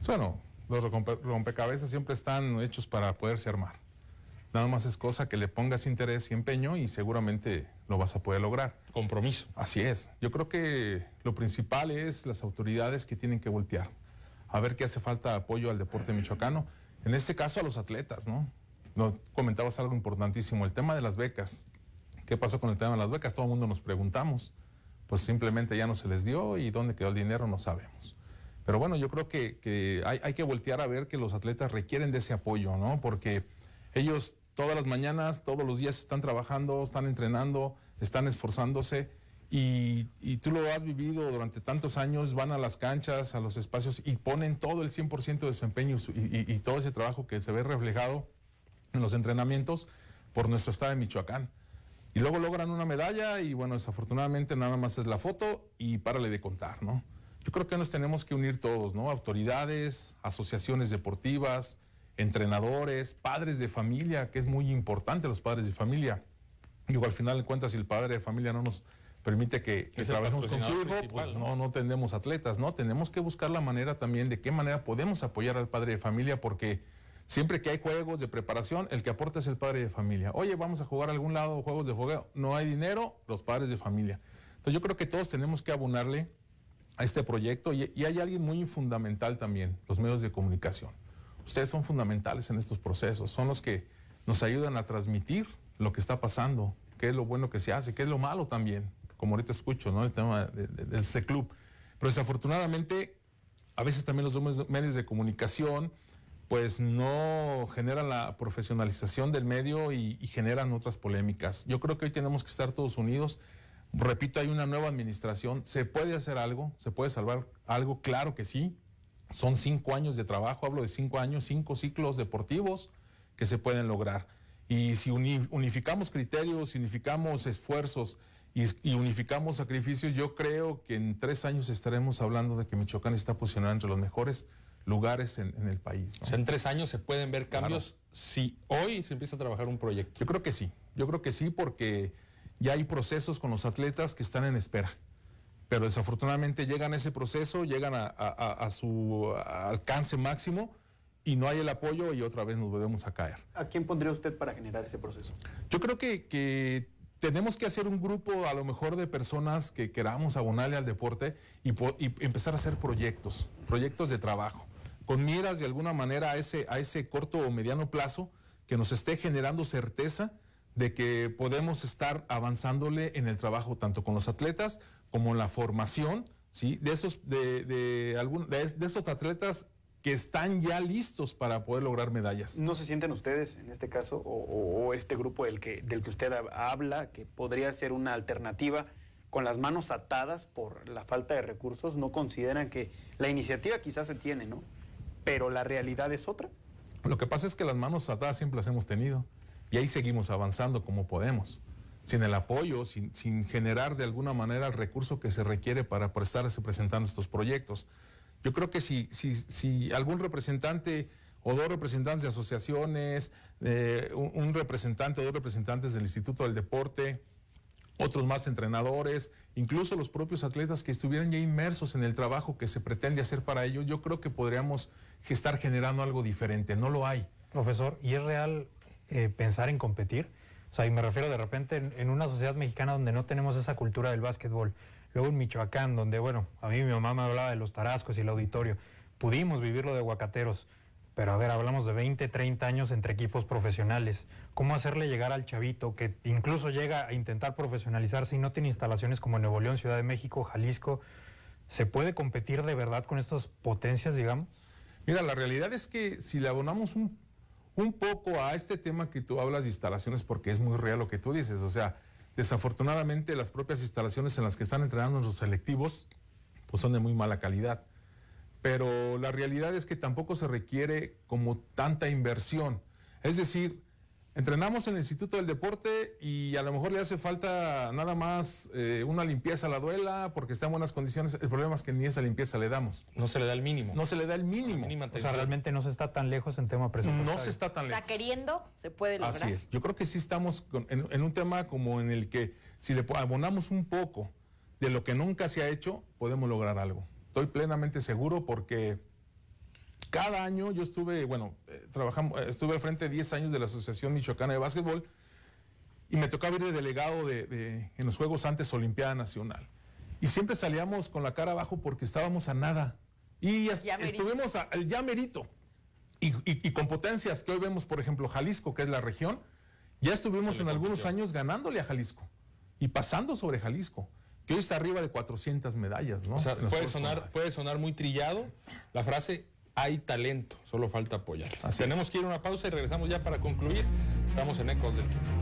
Bueno, los rompecabezas siempre están hechos para poderse armar. Nada más es cosa que le pongas interés y empeño y seguramente lo vas a poder lograr. Compromiso. Así es. Yo creo que lo principal es las autoridades que tienen que voltear. A ver qué hace falta apoyo al deporte michoacano. En este caso a los atletas, ¿no? No, comentabas algo importantísimo, el tema de las becas. ¿Qué pasó con el tema de las becas? Todo el mundo nos preguntamos pues simplemente ya no se les dio y dónde quedó el dinero no sabemos. Pero bueno, yo creo que, hay, que voltear a ver que los atletas requieren de ese apoyo, ¿no? Porque ellos todas las mañanas, todos los días están trabajando, están entrenando, están esforzándose y, tú lo has vivido durante tantos años, van a las canchas, a los espacios y ponen todo el 100% de su empeño y, y todo ese trabajo que se ve reflejado en los entrenamientos por nuestro estado de Michoacán. Y luego logran una medalla y bueno, desafortunadamente nada más es la foto y párale de contar, ¿no? Yo creo que nos tenemos que unir todos, ¿no? Autoridades, asociaciones deportivas, entrenadores, padres de familia, que es muy importante los padres de familia. Digo, al final de cuentas, si el padre de familia no nos permite que, trabajemos con su hijo, pues no, no tendemos atletas, ¿no? Tenemos que buscar la manera también de qué manera podemos apoyar al padre de familia porque Siempre que hay juegos de preparación, el que aporta es el padre de familia. Oye, vamos a jugar a algún lado juegos de fogueo. No hay dinero, los padres de familia. Entonces yo creo que todos tenemos que abonarle a este proyecto y, hay alguien muy fundamental también, los medios de comunicación. Ustedes son fundamentales en estos procesos, son los que nos ayudan a transmitir lo que está pasando, qué es lo bueno que se hace, qué es lo malo también, como ahorita escucho, ¿no? El tema de, de este club. Pero desafortunadamente, a veces también los medios de comunicación pues no generan la profesionalización del medio y, generan otras polémicas. Yo creo que hoy tenemos que estar todos unidos. Repito, hay una nueva administración, se puede hacer algo, se puede salvar algo, claro que sí. Son cinco años de trabajo, hablo de cinco años, cinco ciclos deportivos que se pueden lograr. Y si unificamos criterios, unificamos esfuerzos y, y, unificamos sacrificios, yo creo que en tres años estaremos hablando de que Michoacán está posicionado entre los mejores lugares en, el país. O sea, en tres años se pueden ver cambios si hoy se empieza a trabajar un proyecto. Yo creo que sí, yo creo que sí porque ya hay procesos con los atletas que están en espera. Pero desafortunadamente llegan a ese proceso, llegan a, su alcance máximo y no hay el apoyo y otra vez nos volvemos a caer. ¿A quién pondría usted para generar ese proceso? Yo creo que, que tenemos que hacer un grupo a lo mejor de personas que queramos abonarle al deporte y, y empezar a hacer proyectos, proyectos de trabajo con miras de alguna manera a ese, a ese corto o mediano plazo que nos esté generando certeza de que podemos estar avanzándole en el trabajo tanto con los atletas como la formación, ¿sí? De esos, de, de, de, esos atletas que están ya listos para poder lograr medallas. ¿No se sienten ustedes, en este caso, o, este grupo del que, del que usted habla, que podría ser una alternativa, con las manos atadas por la falta de recursos? ¿No consideran que la iniciativa quizás se tiene, ¿no? pero la realidad es otra. Lo que pasa es que las manos atadas siempre las hemos tenido y ahí seguimos avanzando como podemos. Sin el apoyo, sin, generar de alguna manera el recurso que se requiere para estarse presentando estos proyectos. Yo creo que si, si, si algún representante o dos representantes de asociaciones, eh, un representante o dos representantes del Instituto del Deporte, otros más entrenadores, incluso los propios atletas que estuvieran ya inmersos en el trabajo que se pretende hacer para ellos, yo creo que podríamos estar generando algo diferente. No lo hay. Profesor, ¿y es real eh, pensar en competir? O sea, y me refiero de repente en, una sociedad mexicana donde no tenemos esa cultura del básquetbol. Luego en Michoacán, donde, bueno, a mí mi mamá me hablaba de los tarascos y el auditorio. Pudimos vivirlo de Huacateros. Pero a ver, hablamos de 20, 30 años entre equipos profesionales. ¿Cómo hacerle llegar al chavito que incluso llega a intentar profesionalizarse y no tiene instalaciones como Nuevo León, Ciudad de México, Jalisco? ¿Se puede competir de verdad con estas potencias, digamos? Mira, la realidad es que si le abonamos un, un poco a este tema que tú hablas de instalaciones, porque es muy real lo que tú dices, o sea, desafortunadamente las propias instalaciones en las que están entrenando los selectivos, pues son de muy mala calidad pero la realidad es que tampoco se requiere como tanta inversión. Es decir, entrenamos en el Instituto del Deporte y a lo mejor le hace falta nada más eh, una limpieza a la duela porque está en buenas condiciones. El problema es que ni esa limpieza le damos. No se le da el mínimo. No se le da el mínimo. O sea, realmente no se está tan lejos en tema presupuestario. No se está tan O lejos. sea, queriendo, se puede lograr. Así es. Yo creo que sí estamos con- en, en un tema como en el que si le abonamos un poco de lo que nunca se ha hecho, podemos lograr algo. Estoy plenamente seguro porque cada año yo estuve, bueno, eh, trabajamos, eh, estuve al frente de 10 años de la Asociación Michoacana de Básquetbol y me tocaba ir de delegado de, de- en los Juegos antes Olimpiada Nacional. Y siempre salíamos con la cara abajo porque estábamos a nada. Y est- estuvimos al ya merito. Y, y- y con potencias que hoy vemos, por ejemplo, Jalisco, que es la región, ya estuvimos en algunos años ganándole a Jalisco y pasando sobre Jalisco, que hoy está arriba de 400 medallas, ¿no? O sea, puede sonar, puede sonar muy trillado la frase hay talento, solo falta apoyar. Así Tenemos es. que ir a una pausa y regresamos ya para concluir. Estamos en Ecos del 15.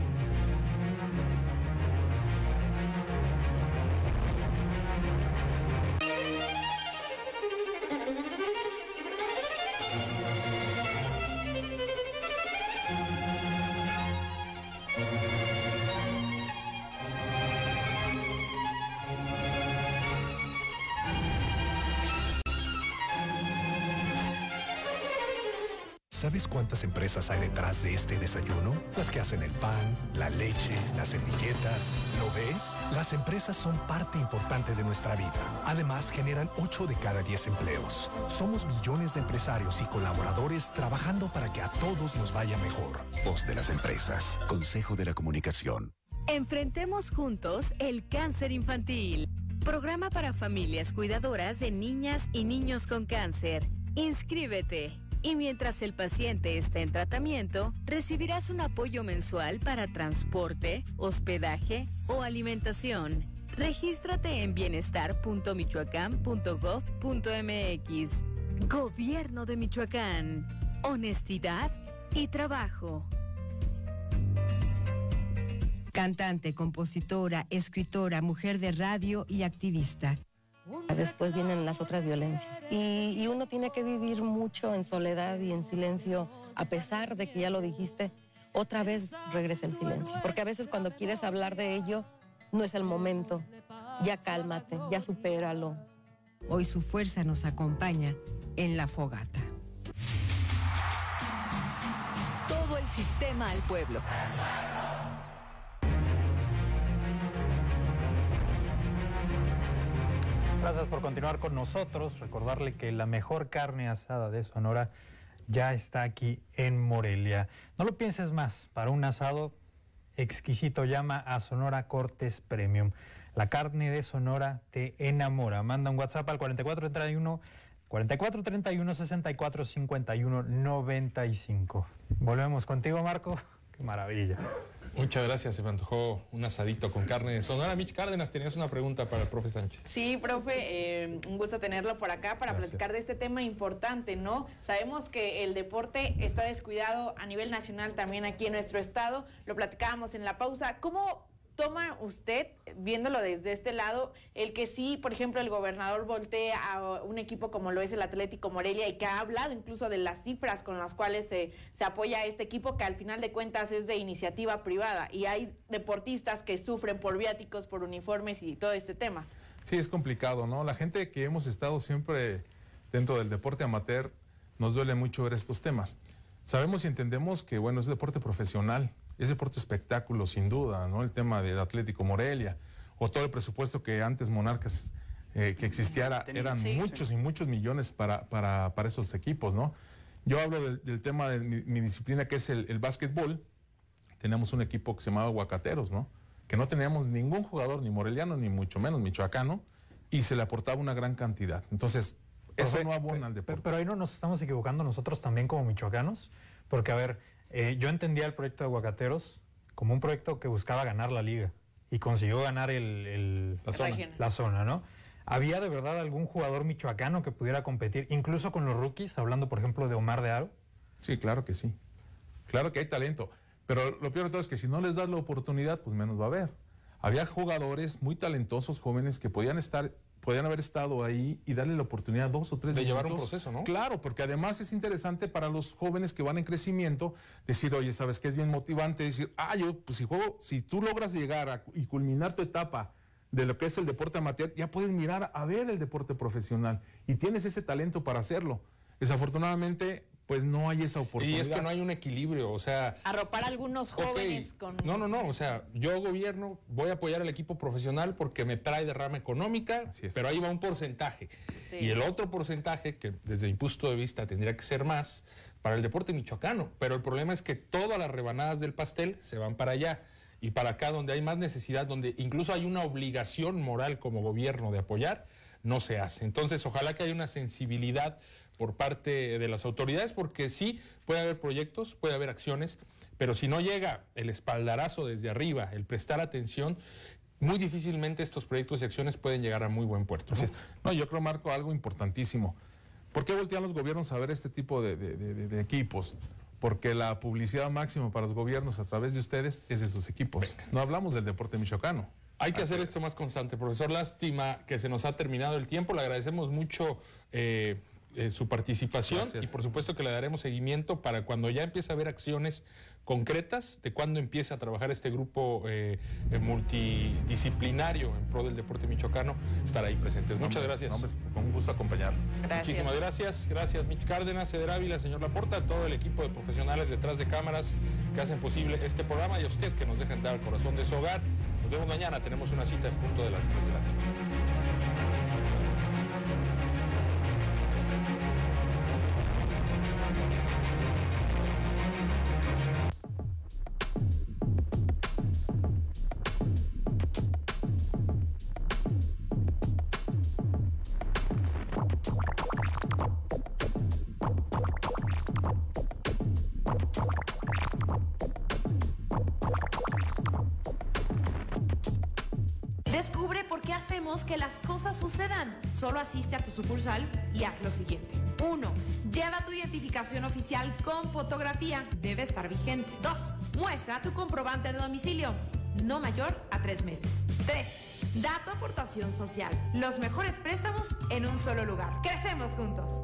Cuántas empresas hay detrás de este desayuno? Las que hacen el pan, la leche, las servilletas. ¿Lo ves? Las empresas son parte importante de nuestra vida. Además, generan 8 de cada 10 empleos. Somos millones de empresarios y colaboradores trabajando para que a todos nos vaya mejor. Voz de las empresas. Consejo de la Comunicación. Enfrentemos juntos el cáncer infantil. Programa para familias cuidadoras de niñas y niños con cáncer. Inscríbete. Y mientras el paciente está en tratamiento, recibirás un apoyo mensual para transporte, hospedaje o alimentación. Regístrate en bienestar.michoacán.gov.mx. Gobierno de Michoacán. Honestidad y trabajo. Cantante, compositora, escritora, mujer de radio y activista. Después vienen las otras violencias. Y, y uno tiene que vivir mucho en soledad y en silencio, a pesar de que ya lo dijiste, otra vez regresa el silencio. Porque a veces cuando quieres hablar de ello, no es el momento. Ya cálmate, ya supéralo. Hoy su fuerza nos acompaña en la fogata. Todo el sistema al pueblo. Gracias por continuar con nosotros. Recordarle que la mejor carne asada de Sonora ya está aquí en Morelia. No lo pienses más, para un asado exquisito llama a Sonora Cortes Premium. La carne de Sonora te enamora. Manda un WhatsApp al 4431 4431 64 51 95. Volvemos contigo, Marco. Qué maravilla. Muchas gracias, se me antojó un asadito con carne de Sonora. Mitch Cárdenas, tenías una pregunta para el profe Sánchez. Sí, profe, eh, un gusto tenerlo por acá para Gracias. platicar de este tema importante, ¿no? Sabemos que el deporte está descuidado a nivel nacional también aquí en nuestro estado, lo platicábamos en la pausa. ¿Cómo toma usted, viéndolo desde este lado, el que sí, por ejemplo, el gobernador voltea a un equipo como lo es el Atlético Morelia y que ha hablado incluso de las cifras con las cuales se, se apoya a este equipo, que al final de cuentas es de iniciativa privada y hay deportistas que sufren por viáticos, por uniformes y todo este tema? Sí, es complicado, ¿no? La gente que hemos estado siempre dentro del deporte amateur, nos duele mucho ver estos temas. Sabemos y entendemos que, bueno, es deporte profesional, es deporte espectáculo, sin duda, ¿no? El tema del Atlético Morelia, o todo el presupuesto que antes Monarcas eh, que existiera, eran sí, muchos y muchos millones para, para, para esos equipos, ¿no? Yo hablo del, del tema de mi, mi disciplina, que es el, el básquetbol. Tenemos un equipo que se llamaba Huacateros, ¿no? Que no teníamos ningún jugador, ni moreliano, ni mucho menos michoacano, y se le aportaba una gran cantidad. Entonces, eso no abona al Pero, deporte. pero ahí no nos estamos equivocando nosotros también como michoacanos, porque a ver, eh, yo entendía el proyecto de Aguacateros como un proyecto que buscaba ganar la liga y consiguió ganar el, el- La zona. La zona, ¿no? ¿Había de verdad algún jugador michoacano que pudiera competir, incluso con los rookies, hablando por ejemplo de Omar de Aro? Sí, claro que sí. Claro que hay talento. Pero lo peor de todo es que si no les das la oportunidad, pues menos va a haber. Había jugadores muy talentosos, jóvenes, que podían estar, podrían haber estado ahí y darle la oportunidad dos o tres De llevar un proceso, ¿no? Claro, porque además es interesante para los jóvenes que van en crecimiento decir, oye, ¿sabes qué es bien motivante? Decir, ah, yo, pues si juego, si tú logras llegar a- y culminar tu etapa de lo que es el deporte amateur, ya puedes mirar a ver el deporte profesional y tienes ese talento para hacerlo. Desafortunadamente, pues no hay esa Y oportunidad. es que no hay un equilibrio, o sea, Arropar a algunos jóvenes con... No, no, no. O sea, yo gobierno, voy a apoyar al equipo profesional porque me trae derrama económica, pero ahí va un porcentaje. Sí. Y el otro porcentaje, que desde mi punto de vista tendría que ser más, para el deporte michoacano. Pero el problema es que todas las rebanadas del pastel se van para allá. Y para acá, donde hay más necesidad, donde incluso hay una obligación moral como gobierno de apoyar, no se hace. Entonces, ojalá que haya una sensibilidad por parte de las autoridades, porque sí, puede haber proyectos, puede haber acciones, pero si no llega el espaldarazo desde arriba, el prestar atención, muy difícilmente estos proyectos y acciones pueden llegar a muy buen puerto. ¿no? No, yo creo, Marco, algo importantísimo. ¿Por qué voltean los gobiernos a ver este tipo de, de- de- de- de equipos? Porque la publicidad máxima para los gobiernos a través de ustedes es de sus equipos. No hablamos del deporte michoacano. Hay que hacer esto más constante, profesor. Lástima que se nos ha terminado el tiempo. Le agradecemos mucho eh, eh, su participación Gracias. y por supuesto que le daremos seguimiento para cuando ya empiece a haber acciones concretas de cuando empiece a trabajar este grupo eh, eh, multidisciplinario en pro del deporte michoacano, estar ahí presentes. Muchas gracias. con un gusto acompañarlos. Muchísimas gracias. Gracias, Mitch Cárdenas, Ceder Ávila, señor Laporta, todo el equipo de profesionales detrás de cámaras que hacen posible este programa y a usted que nos deja entrar al corazón de su hogar. Nos vemos mañana. Tenemos una cita en punto de las 3 de la tarde. Identificación oficial con fotografía. Debe estar vigente. 2. Muestra tu comprobante de domicilio. No mayor a tres meses. 3. Da tu aportación social. Los mejores préstamos en un solo lugar. Crecemos juntos.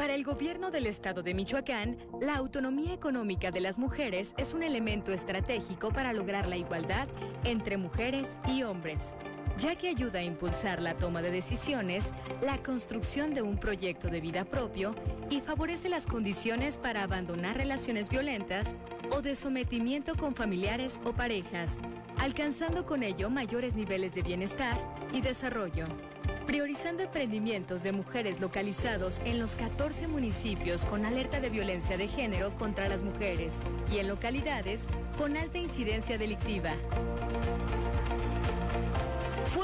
Para el gobierno del estado de Michoacán, la autonomía económica de las mujeres es un elemento estratégico para lograr la igualdad entre mujeres y hombres, ya que ayuda a impulsar la toma de decisiones, la construcción de un proyecto de vida propio y favorece las condiciones para abandonar relaciones violentas o de sometimiento con familiares o parejas, alcanzando con ello mayores niveles de bienestar y desarrollo priorizando emprendimientos de mujeres localizados en los 14 municipios con alerta de violencia de género contra las mujeres y en localidades con alta incidencia delictiva.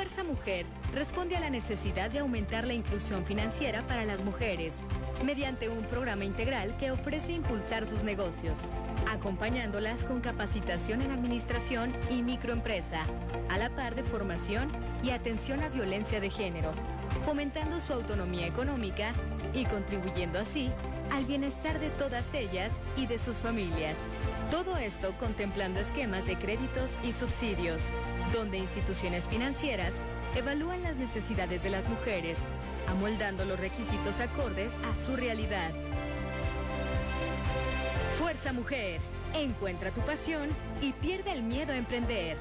Fuerza Mujer responde a la necesidad de aumentar la inclusión financiera para las mujeres mediante un programa integral que ofrece impulsar sus negocios, acompañándolas con capacitación en administración y microempresa, a la par de formación y atención a violencia de género, fomentando su autonomía económica y contribuyendo así al bienestar de todas ellas y de sus familias. Todo esto contemplando esquemas de créditos y subsidios, donde instituciones financieras evalúan las necesidades de las mujeres, amoldando los requisitos acordes a su realidad. Fuerza Mujer, encuentra tu pasión y pierde el miedo a emprender.